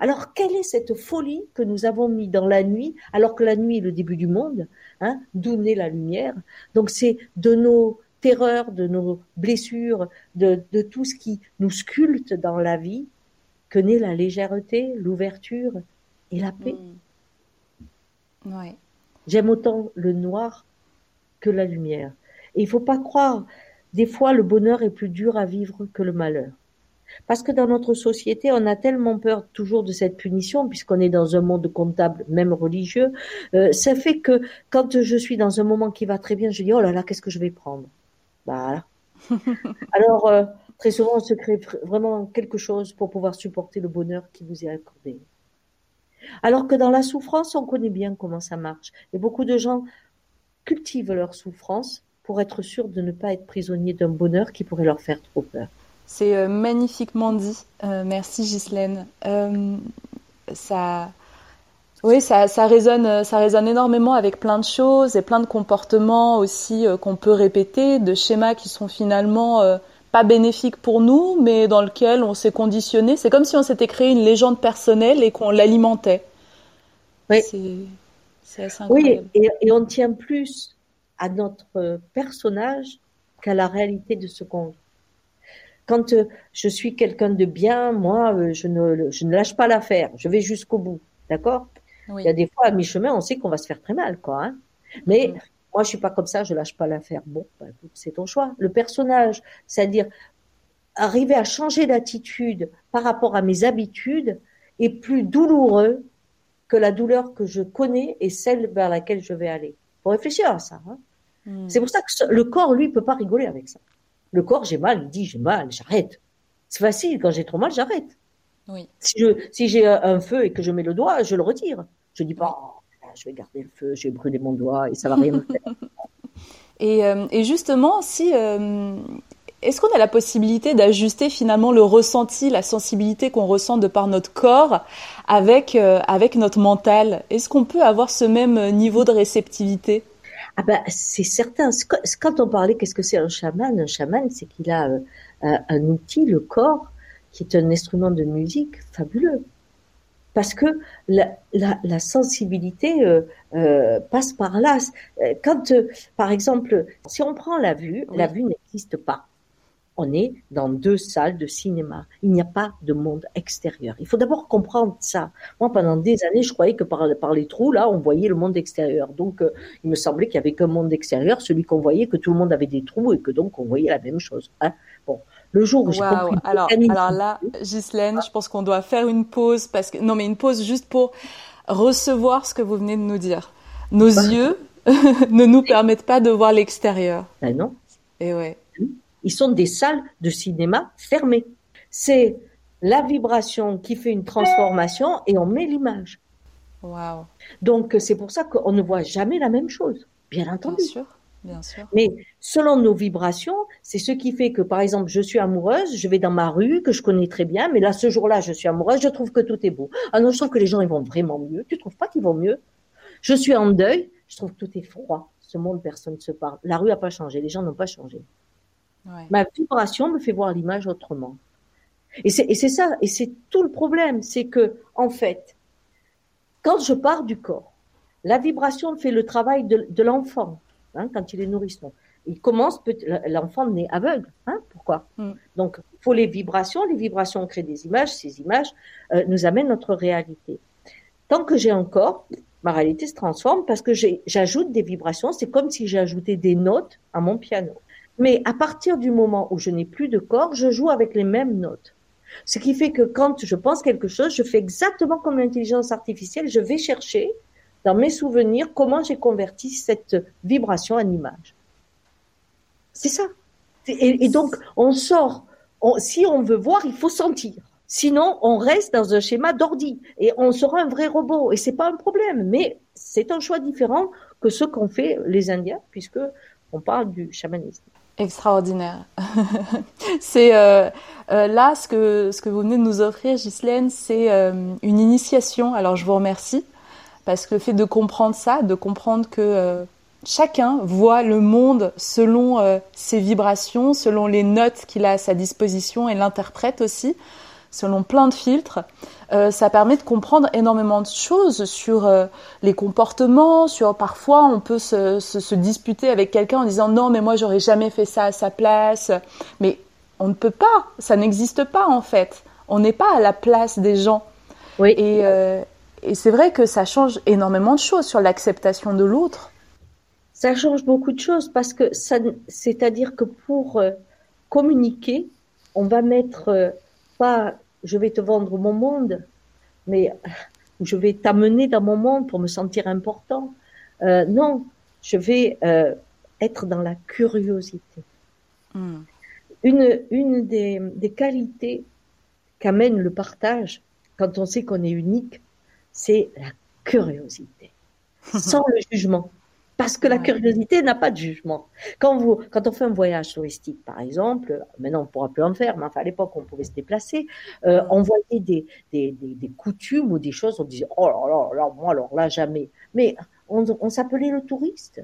Alors, quelle est cette folie que nous avons mis dans la nuit, alors que la nuit est le début du monde, hein, d'où naît la lumière? Donc, c'est de nos terreur, de nos blessures, de, tout ce qui nous sculpte dans la vie, que naît la légèreté, l'ouverture et la paix. Mm. J'aime autant le noir que la lumière. Et il faut pas croire, des fois le bonheur est plus dur à vivre que le malheur. Parce que dans notre société, on a tellement peur toujours de cette punition, puisqu'on est dans un monde comptable, même religieux. Euh, ça fait que quand je suis dans un moment qui va très bien, je dis oh là là, qu'est-ce que je vais prendre? Alors euh, très souvent, on se crée vraiment quelque chose pour pouvoir supporter le bonheur qui vous est accordé. Alors que dans la souffrance, on connaît bien comment ça marche. Et beaucoup de gens cultivent leur souffrance pour être sûrs de ne pas être prisonniers d'un bonheur qui pourrait leur faire trop peur. C'est euh, magnifiquement dit. Euh, merci Ghislaine. Ça, oui, ça, ça, résonne, ça résonne énormément avec plein de choses et plein de comportements aussi qu'on peut répéter, de schémas qui sont finalement pas bénéfiques pour nous, mais dans lesquels on s'est conditionné. C'est comme si on s'était créé une légende personnelle et qu'on l'alimentait. Oui. C'est assez incroyable. Oui, et, et, on tient plus à notre personnage qu'à la réalité de ce qu'on quand euh, je suis quelqu'un de bien, moi, euh, je ne, je ne lâche pas l'affaire. Je vais jusqu'au bout. D'accord? Il y a des fois, à mi-chemin, on sait qu'on va se faire très mal, quoi. Hein Mais mm. moi, je suis pas comme ça, je lâche pas l'affaire. Bon, bah, c'est ton choix. Le personnage, c'est-à-dire arriver à changer d'attitude par rapport à mes habitudes est plus douloureux que la douleur que je connais et celle vers laquelle je vais aller. Faut réfléchir à ça. Hein mm. C'est pour ça que le corps, lui, peut pas rigoler avec ça. Le corps, j'ai mal, il dit j'ai mal, j'arrête. C'est facile, quand j'ai trop mal, j'arrête. Oui. Si, si j'ai un feu et que je mets le doigt, je le retire. Je dis pas, oh, je vais garder le feu, je vais brûler mon doigt et ça va rien me faire. et, euh, et, justement, si euh, est-ce qu'on a la possibilité d'ajuster finalement le ressenti, la sensibilité qu'on ressent de par notre corps avec euh, avec notre mental? Est-ce qu'on peut avoir ce même niveau de réceptivité? Ah ben, c'est certain. Quand on parlait, qu'est-ce que c'est un chaman? Un chaman, c'est qu'il a un outil, le corps, qui est un instrument de musique fabuleux. Parce que la, la, la sensibilité euh, euh, passe par là. Quand, par exemple, si on prend la vue, la vue n'existe pas on est dans deux salles de cinéma. Il n'y a pas de monde extérieur. Il faut d'abord comprendre ça. Moi, pendant des années, je croyais que par, par les trous, là, on voyait le monde extérieur. Donc, euh, il me semblait qu'il y avait qu'un monde extérieur, celui qu'on voyait, que tout le monde avait des trous et que donc on voyait la même chose. Hein. bon, le jour où j'ai compris. Alors, alors là, Ghislaine, je pense qu'on doit faire une pause parce que non, mais une pause juste pour recevoir ce que vous venez de nous dire. Nos bah. yeux ne nous permettent pas de voir l'extérieur. Ben non. Et ouais. Ils sont des salles de cinéma fermées. C'est la vibration qui fait une transformation et on met l'image. Wow. Donc c'est pour ça qu'on ne voit jamais la même chose, bien entendu. Bien sûr. Bien sûr. Mais selon nos vibrations, c'est ce qui fait que, par exemple, je suis amoureuse, je vais dans ma rue que je connais très bien, mais là, ce jour-là, je suis amoureuse, je trouve que tout est beau. Ah non, je trouve que les gens, ils vont vraiment mieux. Tu trouves pas qu'ils vont mieux? Je suis en deuil, je trouve que tout est froid. Ce monde, personne ne se parle. La rue n'a pas changé, les gens n'ont pas changé. Ma vibration me fait voir l'image autrement. Et c'est ça, et c'est tout le problème, c'est que en fait, quand je pars du corps, la vibration fait le travail de, l'enfant hein, quand il est nourrisson. Il commence, l'enfant naît aveugle. Hein, pourquoi? Mm. Donc, il faut les vibrations. Les vibrations créent des images. Ces images euh, nous amènent notre réalité. Tant que j'ai un corps, ma réalité se transforme parce que j'ajoute des vibrations. C'est comme si j'ajoutais des notes à mon piano. Mais à partir du moment où je n'ai plus de corps, je joue avec les mêmes notes. Ce qui fait que quand je pense quelque chose, je fais exactement comme l'intelligence artificielle, je vais chercher dans mes souvenirs comment j'ai converti cette vibration en image. C'est ça. Et, donc, on sort. si on veut voir, il faut sentir. Sinon, on reste dans un schéma d'ordi et on sera un vrai robot. Et c'est pas un problème, mais c'est un choix différent que ce qu'ont fait les Indiens, puisque on parle du chamanisme. Extraordinaire. c'est euh, euh, là ce que vous venez de nous offrir, Ghislaine, c'est euh, une initiation. Alors je vous remercie parce que le fait de comprendre ça, de comprendre que chacun voit le monde selon ses vibrations, selon les notes qu'il a à sa disposition et l'interprète aussi selon plein de filtres. Euh, ça permet de comprendre énormément de choses sur euh, les comportements, sur parfois on peut se, se, se disputer avec quelqu'un en disant non mais moi j'aurais jamais fait ça à sa place, mais on ne peut pas, ça n'existe pas en fait. On n'est pas à la place des gens. Oui. Et, euh, et c'est vrai que ça change énormément de choses sur l'acceptation de l'autre. Ça change beaucoup de choses parce que ça, c'est-à-dire que pour communiquer, on va mettre pas je vais te vendre mon monde, mais je vais t'amener dans mon monde pour me sentir important. Euh, non, je vais euh, être dans la curiosité. Hmm. Une, une des, des qualités qu'amène le partage quand on sait qu'on est unique, c'est la curiosité, sans le jugement. Parce que la curiosité n'a pas de jugement. Quand, vous, quand on fait un voyage touristique, par exemple, maintenant on ne pourra plus en faire, mais enfin à l'époque on pouvait se déplacer, euh, on voyait des, des, des, des, coutumes ou des choses, on disait oh là là, là moi alors là jamais. Mais on, on s'appelait le touriste.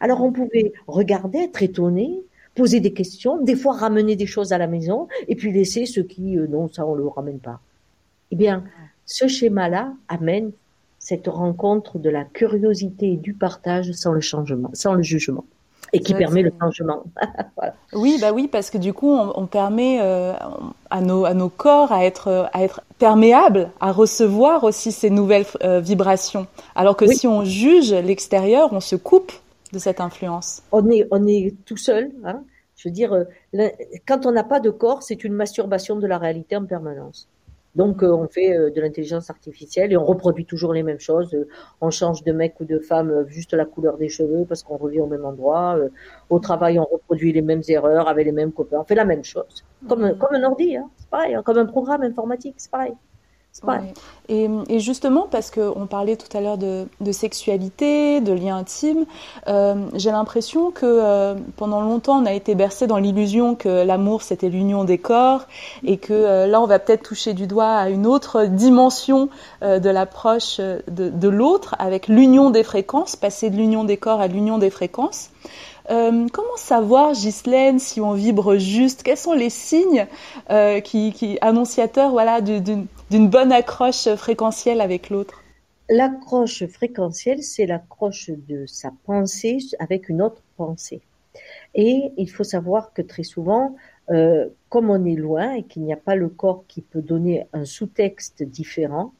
Alors on pouvait regarder, être étonné, poser des questions, des fois ramener des choses à la maison, et puis laisser ceux qui, euh, non, ça on le ramène pas. Eh bien, ce schéma-là amène cette rencontre de la curiosité et du partage sans le changement, sans le jugement et qui permet le changement. Oui, bah oui, parce que du coup, on, permet euh, à, nos, à nos corps à être, à être perméables, à recevoir aussi ces nouvelles euh, vibrations. Alors que si on juge l'extérieur, on se coupe de cette influence. On est, on est tout seul. Hein. Je veux dire, euh, quand on n'a pas de corps, c'est une masturbation de la réalité en permanence. Donc, euh, on fait euh, de l'intelligence artificielle et on reproduit toujours les mêmes choses. Euh, on change de mec ou de femme juste la couleur des cheveux parce qu'on revient au même endroit. Au travail, on reproduit les mêmes erreurs avec les mêmes copains. On fait la même chose. Comme, mm. comme un ordi, hein. c'est pareil. Hein. Comme un programme informatique, c'est pareil. Et, justement, parce qu'on parlait tout à l'heure de, sexualité, de lien intime, euh, j'ai l'impression que euh, pendant longtemps, on a été bercé dans l'illusion que l'amour, c'était l'union des corps, et que euh, là, on va peut-être toucher du doigt à une autre dimension de l'approche de, de l'autre, avec l'union des fréquences, passer de l'union des corps à l'union des fréquences. Euh, comment savoir, Ghislaine, si on vibre juste? Quels sont les signes euh, qui, annonciateurs voilà, d'une bonne accroche fréquentielle avec l'autre? L'accroche fréquentielle, c'est l'accroche de sa pensée avec une autre pensée. Et il faut savoir que très souvent, euh, comme on est loin et qu'il n'y a pas le corps qui peut donner un sous-texte différent,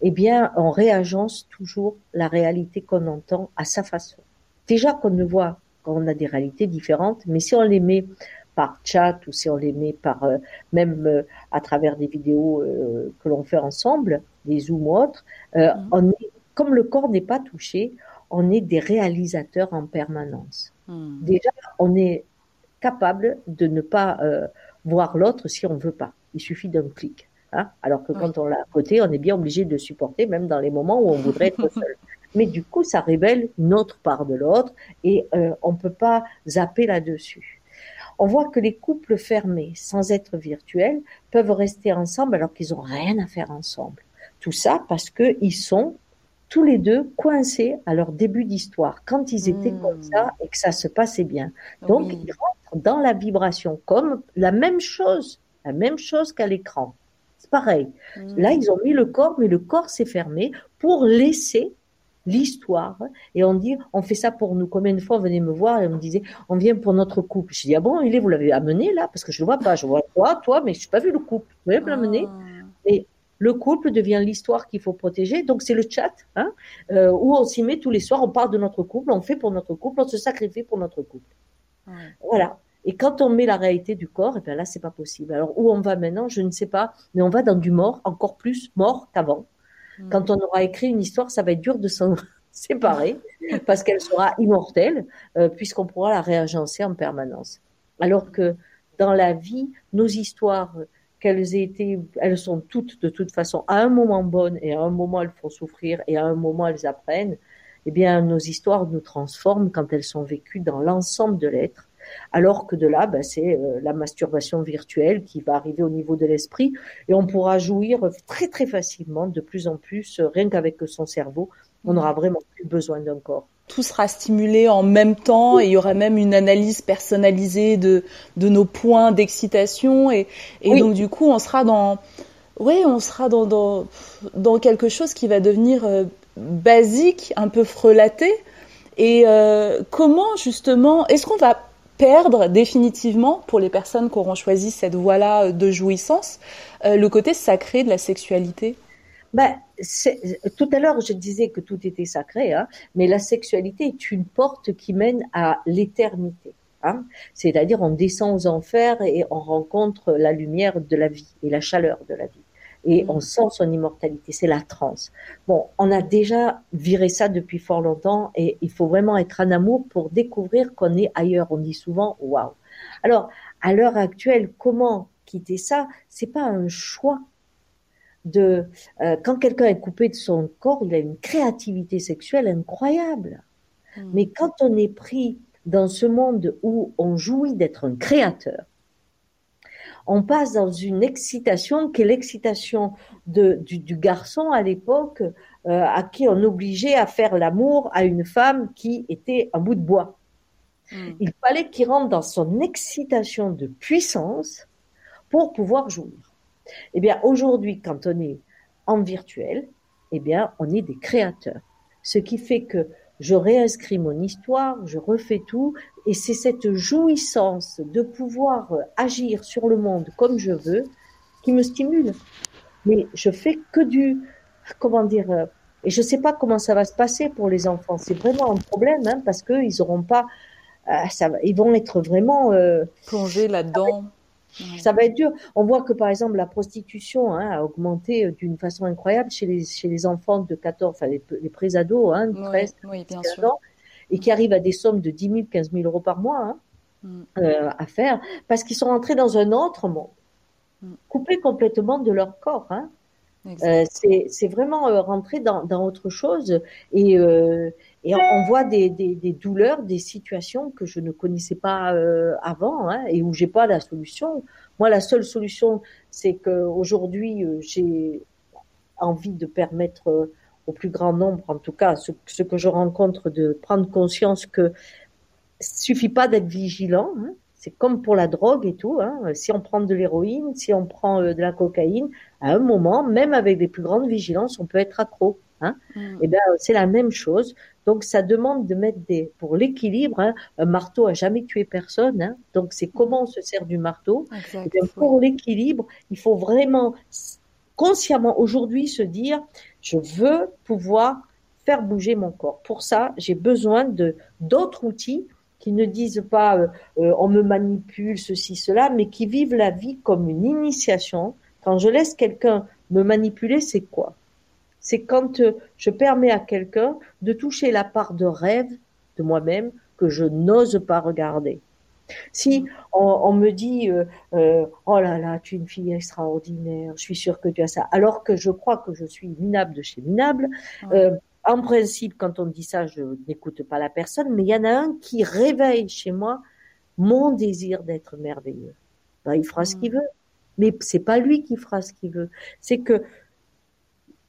eh bien, on réagence toujours la réalité qu'on entend à sa façon. Déjà qu'on ne voit on a des réalités différentes, mais si on les met par chat ou si on les met par euh, même euh, à travers des vidéos euh, que l'on fait ensemble, des zooms ou autres, mm. on est, comme le corps n'est pas touché, on est des réalisateurs en permanence. Mm. Déjà, on est capable de ne pas voir l'autre si on veut pas. Il suffit d'un clic. Hein. Alors que quand on l'a à côté, on est bien obligé de supporter, même dans les moments où on voudrait être seul mais du coup, ça révèle une autre part de l'autre et euh, on ne peut pas zapper là-dessus. On voit que les couples fermés, sans être virtuels, peuvent rester ensemble alors qu'ils n'ont rien à faire ensemble. Tout ça parce qu'ils sont tous les deux coincés à leur début d'histoire, quand ils étaient hmm. comme ça et que ça se passait bien. Donc, ils rentrent dans la vibration comme la même chose, la même chose qu'à l'écran. C'est pareil. Hmm. Là, ils ont mis le corps, mais le corps s'est fermé pour laisser l'histoire et on dit on fait ça pour nous. Combien de fois on venait me voir et on me disait on vient pour notre couple. Je dis ah bon il est vous l'avez amené là? Parce que je le vois pas. Je vois toi toi mais je n'ai pas vu le couple. Vous me l'amener ah. Et le couple devient l'histoire qu'il faut protéger. Donc c'est le chat hein, euh, où on s'y met tous les soirs. On parle de notre couple, on fait pour notre couple, on se sacrifie pour notre couple. Voilà. Et quand on met la réalité du corps, et eh bien là, c'est pas possible. Alors, où on va maintenant, je ne sais pas, mais on va dans du mort, encore plus mort qu'avant. Quand on aura écrit une histoire, ça va être dur de s'en séparer parce qu'elle sera immortelle euh, puisqu'on pourra la réagencer en permanence. Alors que dans la vie, nos histoires, qu'elles aient été, elles sont toutes de toute façon à un moment bonnes et à un moment elles font souffrir et à un moment elles apprennent. Eh bien, nos histoires nous transforment quand elles sont vécues dans l'ensemble de l'être alors que de là, ben, c'est euh, la masturbation virtuelle qui va arriver au niveau de l'esprit et on pourra jouir très très facilement de plus en plus, euh, rien qu'avec son cerveau, on n'aura vraiment plus besoin d'un corps. Tout sera stimulé en même temps et il y aura même une analyse personnalisée de, de nos points d'excitation et, et donc du coup on sera dans oui on sera dans, dans, dans quelque chose qui va devenir euh, basique un peu frelaté. Et comment justement est-ce qu'on va perdre définitivement, pour les personnes qui auront choisi cette voie-là de jouissance, euh, le côté sacré de la sexualité? Ben, tout à l'heure, je disais que tout était sacré, hein, mais la sexualité est une porte qui mène à l'éternité. Hein C'est-à-dire on descend aux enfers et on rencontre la lumière de la vie et la chaleur de la vie. Et on sent son immortalité, c'est la transe. Bon, on a déjà viré ça depuis fort longtemps et il faut vraiment être en amour pour découvrir qu'on est ailleurs. On dit souvent waouh. Alors, à l'heure actuelle, comment quitter ça? C'est pas un choix. De euh, quand quelqu'un est coupé de son corps, il a une créativité sexuelle incroyable. Mais quand on est pris dans ce monde où on jouit d'être un créateur, on passe dans une excitation qui est l'excitation du, du, garçon à l'époque euh, à qui on obligeait à faire l'amour à une femme qui était un bout de bois. Hmm. Il fallait qu'il rentre dans son excitation de puissance pour pouvoir jouir. Eh bien, aujourd'hui, quand on est en virtuel, eh bien, on est des créateurs. Ce qui fait que je réinscris mon histoire, je refais tout, et c'est cette jouissance de pouvoir agir sur le monde comme je veux qui me stimule. Mais je fais que du, comment dire, et je sais pas comment ça va se passer pour les enfants. C'est vraiment un problème, hein, parce qu'ils auront pas, euh, ça, ils vont être vraiment euh, plongés là-dedans. Ça va être dur. On voit que par exemple la prostitution hein, a augmenté euh, d'une façon incroyable chez les, chez les enfants de 14, enfin les, les pré-ados, hein, 13, oui, bien sûr. Ans, et qui arrivent à des sommes de 10 000, 15 000 euros par mois hein, mm. euh, à faire, parce qu'ils sont entrés dans un autre monde, mm. coupés complètement de leur corps. Hein. Euh, c'est vraiment euh, rentrer dans, dans, autre chose et, euh, et on, voit des, des, des, douleurs, des situations que je ne connaissais pas euh, avant hein, et où j'ai pas la solution. Moi, la seule solution, c'est qu'aujourd'hui, euh, j'ai envie de permettre au plus grand nombre, en tout cas, ce, ce, que je rencontre, de prendre conscience que suffit pas d'être vigilant. Hein, c'est comme pour la drogue et tout. Hein. Si on prend de l'héroïne, si on prend euh, de la cocaïne, à un moment, même avec des plus grandes vigilances, on peut être accro. Hein. Mm. Et eh ben c'est la même chose. Donc ça demande de mettre des pour l'équilibre. Hein, un marteau a jamais tué personne. Hein, donc c'est comment on se sert du marteau. Eh bien, pour l'équilibre, il faut vraiment consciemment aujourd'hui se dire je veux pouvoir faire bouger mon corps. Pour ça, j'ai besoin de d'autres outils qui ne disent pas euh, euh, on me manipule, ceci, cela, mais qui vivent la vie comme une initiation. Quand je laisse quelqu'un me manipuler, c'est quoi? C'est quand euh, je permets à quelqu'un de toucher la part de rêve de moi-même que je n'ose pas regarder. Si on, me dit oh là là, tu es une fille extraordinaire, je suis sûre que tu as ça, alors que je crois que je suis minable de chez minable, en principe, quand on dit ça, je n'écoute pas la personne, mais il y en a un qui réveille chez moi mon désir d'être merveilleux. Ben, il fera ce qu'il veut, mais c'est pas lui qui fera ce qu'il veut. C'est que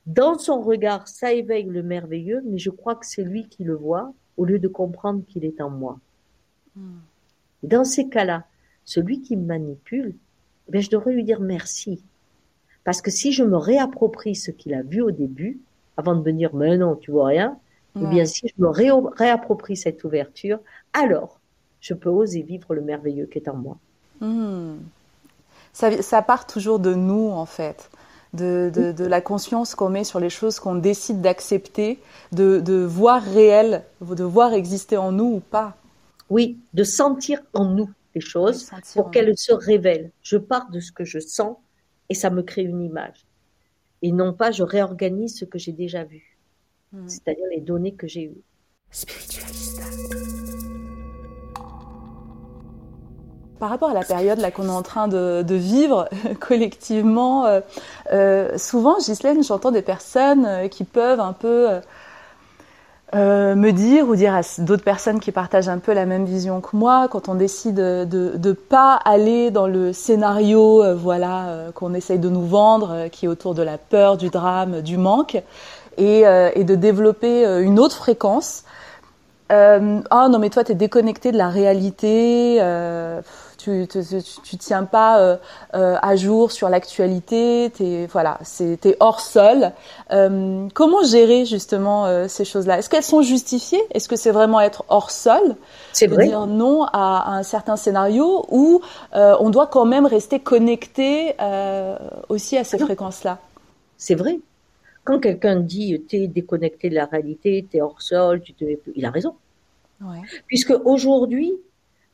dans son regard, ça éveille le merveilleux, mais je crois que c'est lui qui le voit au lieu de comprendre qu'il est en moi. Hmm. Dans ces cas-là, celui qui me manipule, ben, je devrais lui dire merci. Parce que si je me réapproprie ce qu'il a vu au début, avant de me dire mais non, tu vois rien, eh bien si je me réapproprie cette ouverture, alors je peux oser vivre le merveilleux qui est en moi. Hmm. Ça, part toujours de nous en fait. De, de, la conscience qu'on met sur les choses qu'on décide d'accepter, de, de voir réel, de voir exister en nous ou pas. Oui, de sentir en nous les choses pour qu'elles se révèlent. Je pars de ce que je sens et ça me crée une image et non pas je réorganise ce que j'ai déjà vu, hmm. c'est-à-dire les données que j'ai eues. Spiritualista. Par rapport à la période là qu'on est en train de, de vivre collectivement, euh, euh, souvent, Ghislaine, j'entends des personnes euh, qui peuvent un peu euh, euh, me dire ou dire à d'autres personnes qui partagent un peu la même vision que moi, quand on décide de ne pas aller dans le scénario euh, voilà euh, qu'on essaye de nous vendre, qui est autour de la peur, du drame, du manque, et, et de développer une autre fréquence. ah non mais toi t'es déconnecté de la réalité tu, tu, tiens pas euh, euh, à jour sur l'actualité, t'es voilà, c'est t'es hors sol. Euh, comment gérer justement ces choses-là? Est-ce qu'elles sont justifiées? Est-ce que c'est vraiment être hors sol? C'est vrai. Dire non à, un certain scénario ou on doit quand même rester connecté aussi à ces fréquences-là? C'est vrai. Quand quelqu'un dit t'es déconnecté de la réalité, t'es hors sol, tu te... il a raison. Ouais. Puisque aujourd'hui,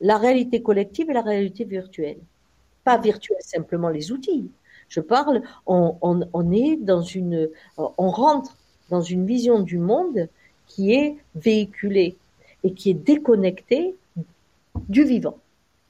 la réalité collective et la réalité virtuelle. Pas virtuelle simplement les outils. Je parle, on, on, on est dans une, on rentre dans une vision du monde qui est véhiculée et qui est déconnectée du vivant.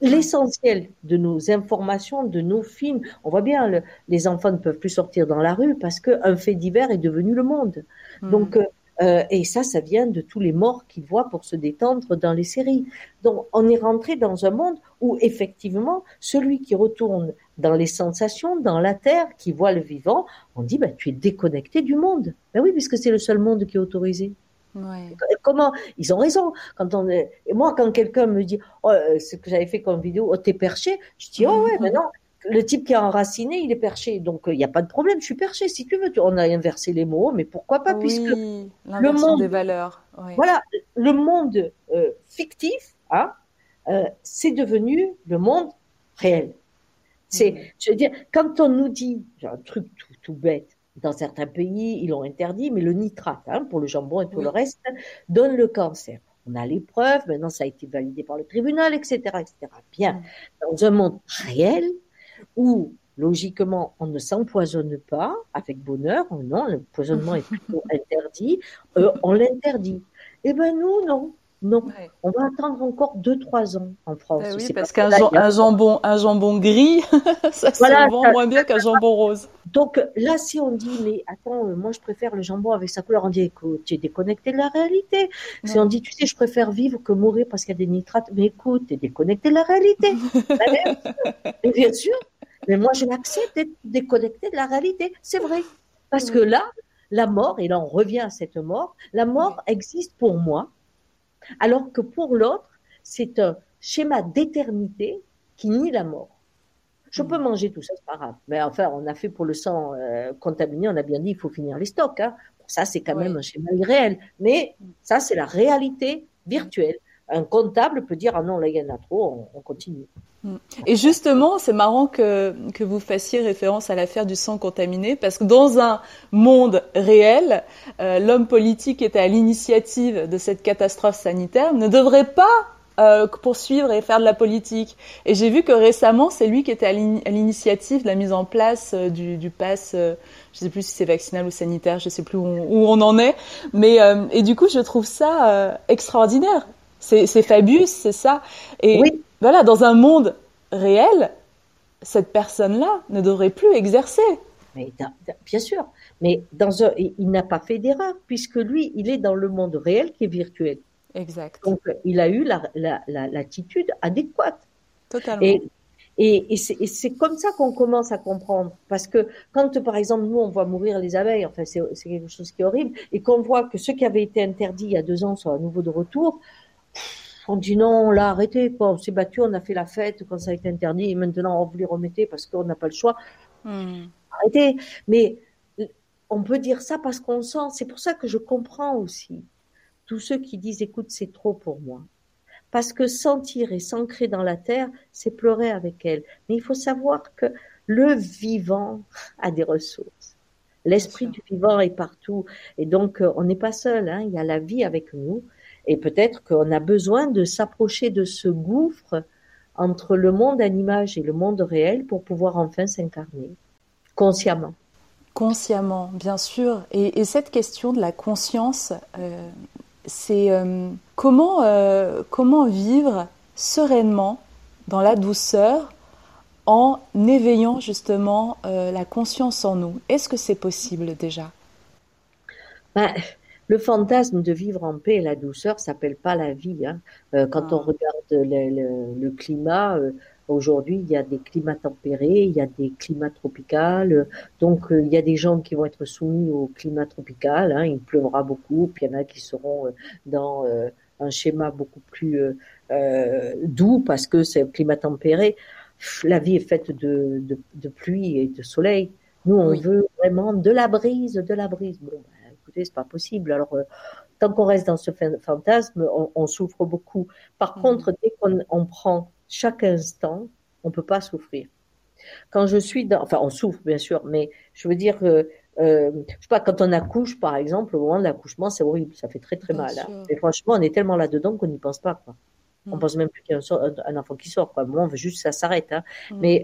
L'essentiel de nos informations, de nos films, on voit bien, les enfants ne peuvent plus sortir dans la rue parce qu'un fait divers est devenu le monde. Hmm. Donc, euh, et ça, ça vient de tous les morts qu'ils voient pour se détendre dans les séries. Donc, on est rentré dans un monde où, effectivement, celui qui retourne dans les sensations, dans la terre, qui voit le vivant, on dit, bah, tu es déconnecté du monde. Ben oui, puisque c'est le seul monde qui est autorisé. Ouais. Comment? Ils ont raison. Quand on est... Moi, quand quelqu'un me dit, oh, euh, ce que j'avais fait comme vidéo, oh, t'es perché, je dis, oh ouais, mais non, le type qui est enraciné, il est perché. Donc, il n'y a pas de problème, je suis perché. Si tu veux, on a inversé les mots, mais pourquoi pas, puisque le monde. des valeurs. Voilà, le monde euh, fictif, hein, euh, c'est devenu le monde réel. C'est, mm. je veux dire, quand on nous dit, un truc tout, tout, bête, dans certains pays, ils l'ont interdit, mais le nitrate, hein, pour le jambon et tout le reste, donne le cancer. On a les preuves, maintenant ça a été validé par le tribunal, etc., etc. Bien, mm. dans un monde réel, où logiquement on ne s'empoisonne pas avec bonheur, non, l'empoisonnement est plutôt interdit, euh, on l'interdit. Eh ben nous, non. Non, on va attendre encore 2-3 ans en France. Eh oui, parce qu'un jambon, un jambon gris, ça se vend moins bien qu'un jambon rose. Donc là, si on dit, mais attends, euh, moi je préfère le jambon avec sa couleur, on dit, écoute, tu es déconnecté de la réalité. Si on dit, tu sais, je préfère vivre que mourir parce qu'il y a des nitrates, mais écoute, tu es déconnecté de la réalité. bien sûr, mais moi, je l'accepte d'être déconnecté de la réalité. C'est vrai. Parce que là, la mort, et là on revient à cette mort, la mort existe pour moi, alors que pour l'autre, c'est un schéma d'éternité qui nie la mort. Je peux manger tout ça, c'est pas grave. Mais enfin, on a fait pour le sang euh, contaminé, on a bien dit, il faut finir les stocks. Hein. Ça, c'est quand même un schéma irréel. Mais ça, c'est la réalité virtuelle. Un comptable peut dire, ah non, là, il y en a trop, on continue. Mm. Et justement, c'est marrant que, que vous fassiez référence à l'affaire du sang contaminé, parce que dans un monde réel, euh, l'homme politique qui était à l'initiative de cette catastrophe sanitaire ne devrait pas euh, poursuivre et faire de la politique. Et j'ai vu que récemment, c'est lui qui était à l'initiative de la mise en place euh, du, pass, euh, je sais plus si c'est vaccinal ou sanitaire, je sais plus où on, où on en est. Mais et du coup, je trouve ça extraordinaire. C'est Fabius, c'est ça. Et oui voilà, dans un monde réel, cette personne-là ne devrait plus exercer. Mais bien sûr, mais dans un, il n'a pas fait d'erreur puisque lui, il est dans le monde réel qui est virtuel. Exact. Donc, il a eu l'attitude la, adéquate. Totalement. Et, et, c'est comme ça qu'on commence à comprendre. Parce que quand, par exemple, nous, on voit mourir les abeilles, enfin, c'est quelque chose qui est horrible, et qu'on voit que ceux qui avaient été interdits il y a deux ans sont à nouveau de retour, on dit non, on l'a arrêté, quoi. On s'est battu, on a fait la fête quand ça a été interdit, et maintenant on vous les remettez parce qu'on n'a pas le choix. Hmm. Arrêtez. Mais on peut dire ça parce qu'on sent. C'est pour ça que je comprends aussi tous ceux qui disent écoute, c'est trop pour moi. Parce que sentir et s'ancrer dans la terre, c'est pleurer avec elle. Mais il faut savoir que le vivant a des ressources. L'esprit du vivant est partout. Et donc, euh, on n'est pas seul. Hein. Il y a la vie avec nous. Et peut-être qu'on a besoin de s'approcher de ce gouffre entre le monde à l'image et le monde réel pour pouvoir enfin s'incarner consciemment. Consciemment, bien sûr. Et, cette question de la conscience, euh, c'est euh, comment, euh, comment vivre sereinement dans la douceur en éveillant justement la conscience en nous? Est-ce que c'est possible déjà? Ben, le fantasme de vivre en paix et la douceur s'appelle pas la vie. Hein. Euh, quand on ah. regarde le, le, climat, euh, aujourd'hui, il y a des climats tempérés, il y a des climats tropicaux. donc, euh, il y a des gens qui vont être soumis au climat tropical. Hein. il pleuvra beaucoup, puis il y en a qui seront dans un schéma beaucoup plus doux parce que c'est un climat tempéré. La vie est faite de, de, de pluie et de soleil. Nous, on veut vraiment de la brise, de la brise. Bon, c'est pas possible. Alors, euh, tant qu'on reste dans ce fantasme, on, souffre beaucoup. Par mmh. contre, dès qu'on prend chaque instant, on peut pas souffrir. Quand je suis dans, enfin, on souffre bien sûr, mais je veux dire, euh, euh, je sais pas, quand on accouche, par exemple, au moment de l'accouchement, c'est horrible, ça fait très très mal. Hein. Et franchement, on est tellement là dedans qu'on n'y pense pas. Quoi. On pense même plus qu'il y a un, enfant qui sort. Quoi. Moi, on veut juste que ça s'arrête. Hein. Mais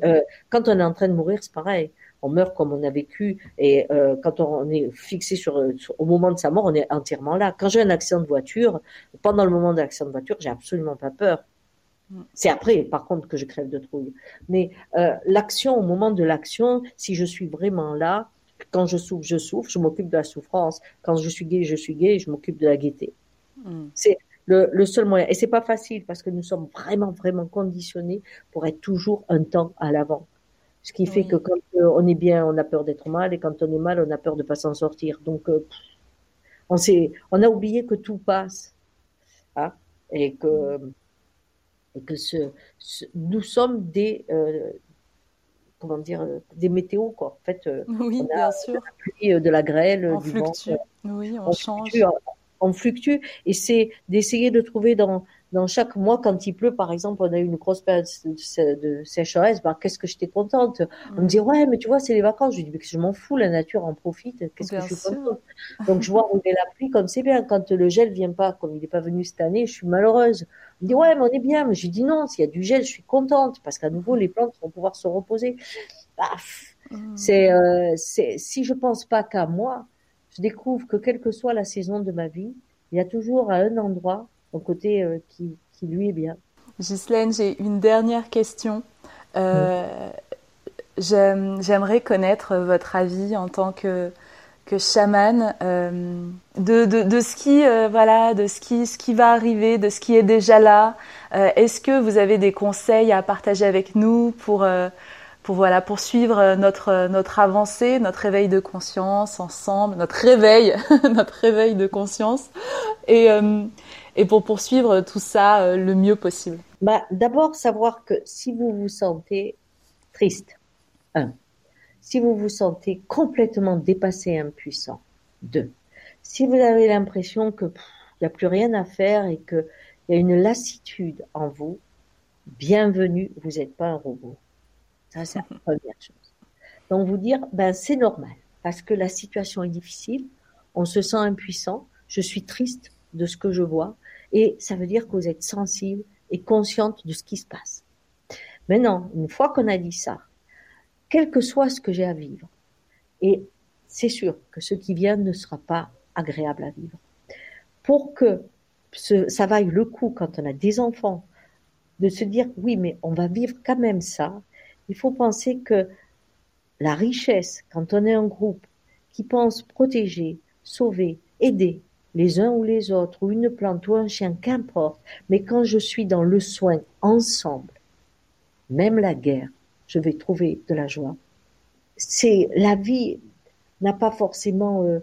quand on est en train de mourir, c'est pareil on meurt comme on a vécu. Et euh, quand on est fixé sur, au moment de sa mort, on est entièrement là. Quand j'ai un accident de voiture, pendant le moment de l'accident de voiture, j'ai absolument pas peur. Mm. C'est après, par contre, que je crève de trouille. Mais euh, l'action, au moment de l'action, si je suis vraiment là, quand je souffre, je souffre, je m'occupe de la souffrance. Quand je suis gay, je suis gay, je m'occupe de la gaieté. Mm. C'est le, le, seul moyen. Et c'est pas facile parce que nous sommes vraiment, vraiment conditionnés pour être toujours un temps à l'avant. Ce qui fait que quand euh, on est bien, on a peur d'être mal, et quand on est mal, on a peur de pas s'en sortir. Donc, euh, on, on a oublié que tout passe, hein, et que, et que ce, nous sommes des, euh, comment dire, des météos, quoi. En fait, oui, on a bien sûr. De la, de la grêle, on du fluctue. Oui, on, change. on fluctue, et c'est d'essayer de trouver dans dans chaque mois, quand il pleut, par exemple, on a eu une grosse période de, sécheresse, bah, qu'est-ce que j'étais contente. On me dit, ouais, mais tu vois, c'est les vacances. Je dis, mais je m'en fous, la nature en profite. Qu'est-ce que je suis contente. Donc, je vois rouler la pluie comme c'est bien. Quand le gel vient pas, comme il n'est pas venu cette année, je suis malheureuse. On me dit, ouais, mais on est bien. Mais je dis, non, s'il y a du gel, je suis contente parce qu'à nouveau, les plantes vont pouvoir se reposer. Bah, c'est, euh, c'est, si je pense pas qu'à moi, je découvre que quelle que soit la saison de ma vie, il y a toujours à un endroit au côté euh, qui, qui, lui est bien. Ghislaine, j'ai une dernière question. Euh, J'aimerais connaître votre avis en tant que, que chaman euh, de, de, de, ce qui euh, voilà de ce qui ce qui va arriver, de ce qui est déjà là. Euh, Est-ce que vous avez des conseils à partager avec nous pour euh, pour voilà poursuivre notre notre avancée, notre réveil de conscience ensemble, notre réveil, notre réveil de conscience? Et et pour poursuivre tout ça euh, le mieux possible bah, D'abord, savoir que si vous vous sentez triste, un, si vous vous sentez complètement dépassé et impuissant, deux, si vous avez l'impression que il n'y a plus rien à faire et qu'il y a une lassitude en vous, bienvenue, vous n'êtes pas un robot. Ça, c'est la première chose. Donc, vous dire, ben, c'est normal, parce que la situation est difficile, on se sent impuissant, je suis triste de ce que je vois, et ça veut dire que vous êtes sensible et consciente de ce qui se passe. Maintenant, une fois qu'on a dit ça, quel que soit ce que j'ai à vivre, et c'est sûr que ce qui vient ne sera pas agréable à vivre. Pour que ça vaille le coup quand on a des enfants, de se dire oui, mais on va vivre quand même ça, il faut penser que la richesse, quand on est un groupe qui pense protéger, sauver, aider, les uns ou les autres, ou une plante ou un chien, qu'importe, mais quand je suis dans le soin ensemble, même la guerre, je vais trouver de la joie. C'est la vie n'a pas forcément euh,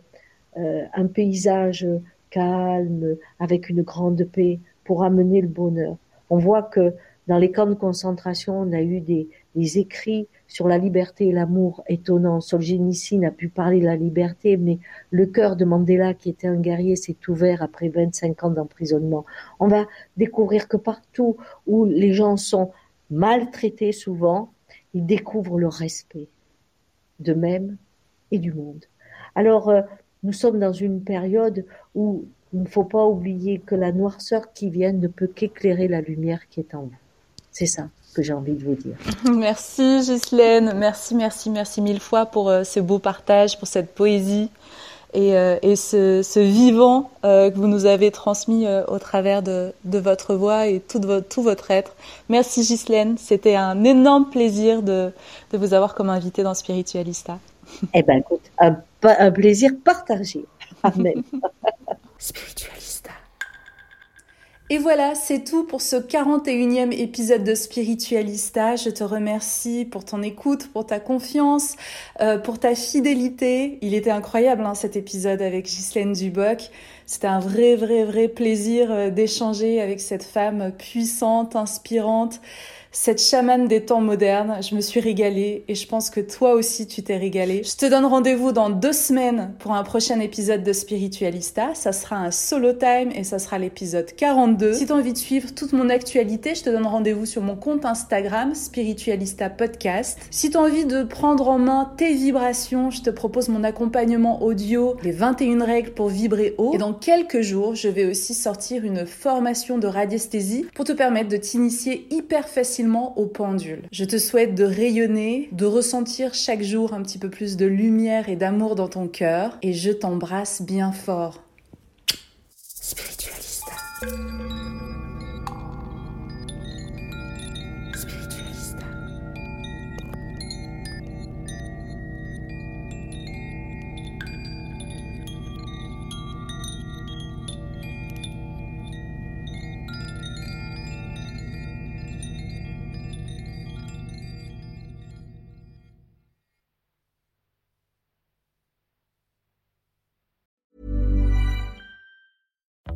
euh, un paysage calme avec une grande paix pour amener le bonheur. On voit que dans les camps de concentration, on a eu des, des écrits sur la liberté et l'amour étonnant. Solzhenitsyn a pu parler de la liberté, mais le cœur de Mandela, qui était un guerrier, s'est ouvert après 25 ans d'emprisonnement. On va découvrir que partout où les gens sont maltraités souvent, ils découvrent le respect d'eux-mêmes et du monde. Alors, euh, nous sommes dans une période où il ne faut pas oublier que la noirceur qui vient ne peut qu'éclairer la lumière qui est en vous. C'est ça que j'ai envie de vous dire. Merci Ghislaine, merci, merci, merci mille fois pour euh, ce beau partage, pour cette poésie et, euh, et ce, ce, vivant euh, que vous nous avez transmis au travers de, de, votre voix et tout votre, tout votre être. Merci Ghislaine, c'était un énorme plaisir de, de vous avoir comme invité dans Spiritualista. Eh ben écoute, un, un plaisir partagé. Amen. Spiritualista. Et voilà, c'est tout pour ce 41e épisode de Spiritualista. Je te remercie pour ton écoute, pour ta confiance, euh, pour ta fidélité. Il était incroyable hein, cet épisode avec Ghislaine Duboc. C'était un vrai, vrai, vrai plaisir euh, d'échanger avec cette femme puissante, inspirante, cette chamane des temps modernes. Je me suis régalée et je pense que toi aussi tu t'es régalé. Je te donne rendez-vous dans deux semaines pour un prochain épisode de Spiritualista. Ça sera un solo time et ça sera l'épisode 42. Si tu as envie de suivre toute mon actualité, je te donne rendez-vous sur mon compte Instagram Spiritualista Podcast. Si tu as envie de prendre en main tes vibrations, je te propose mon accompagnement audio, les 21 règles pour vibrer haut. Et dans quelques jours, je vais aussi sortir une formation de radiesthésie pour te permettre de t'initier hyper facilement au pendule. Je te souhaite de rayonner, de ressentir chaque jour un petit peu plus de lumière et d'amour dans ton cœur et je t'embrasse bien fort.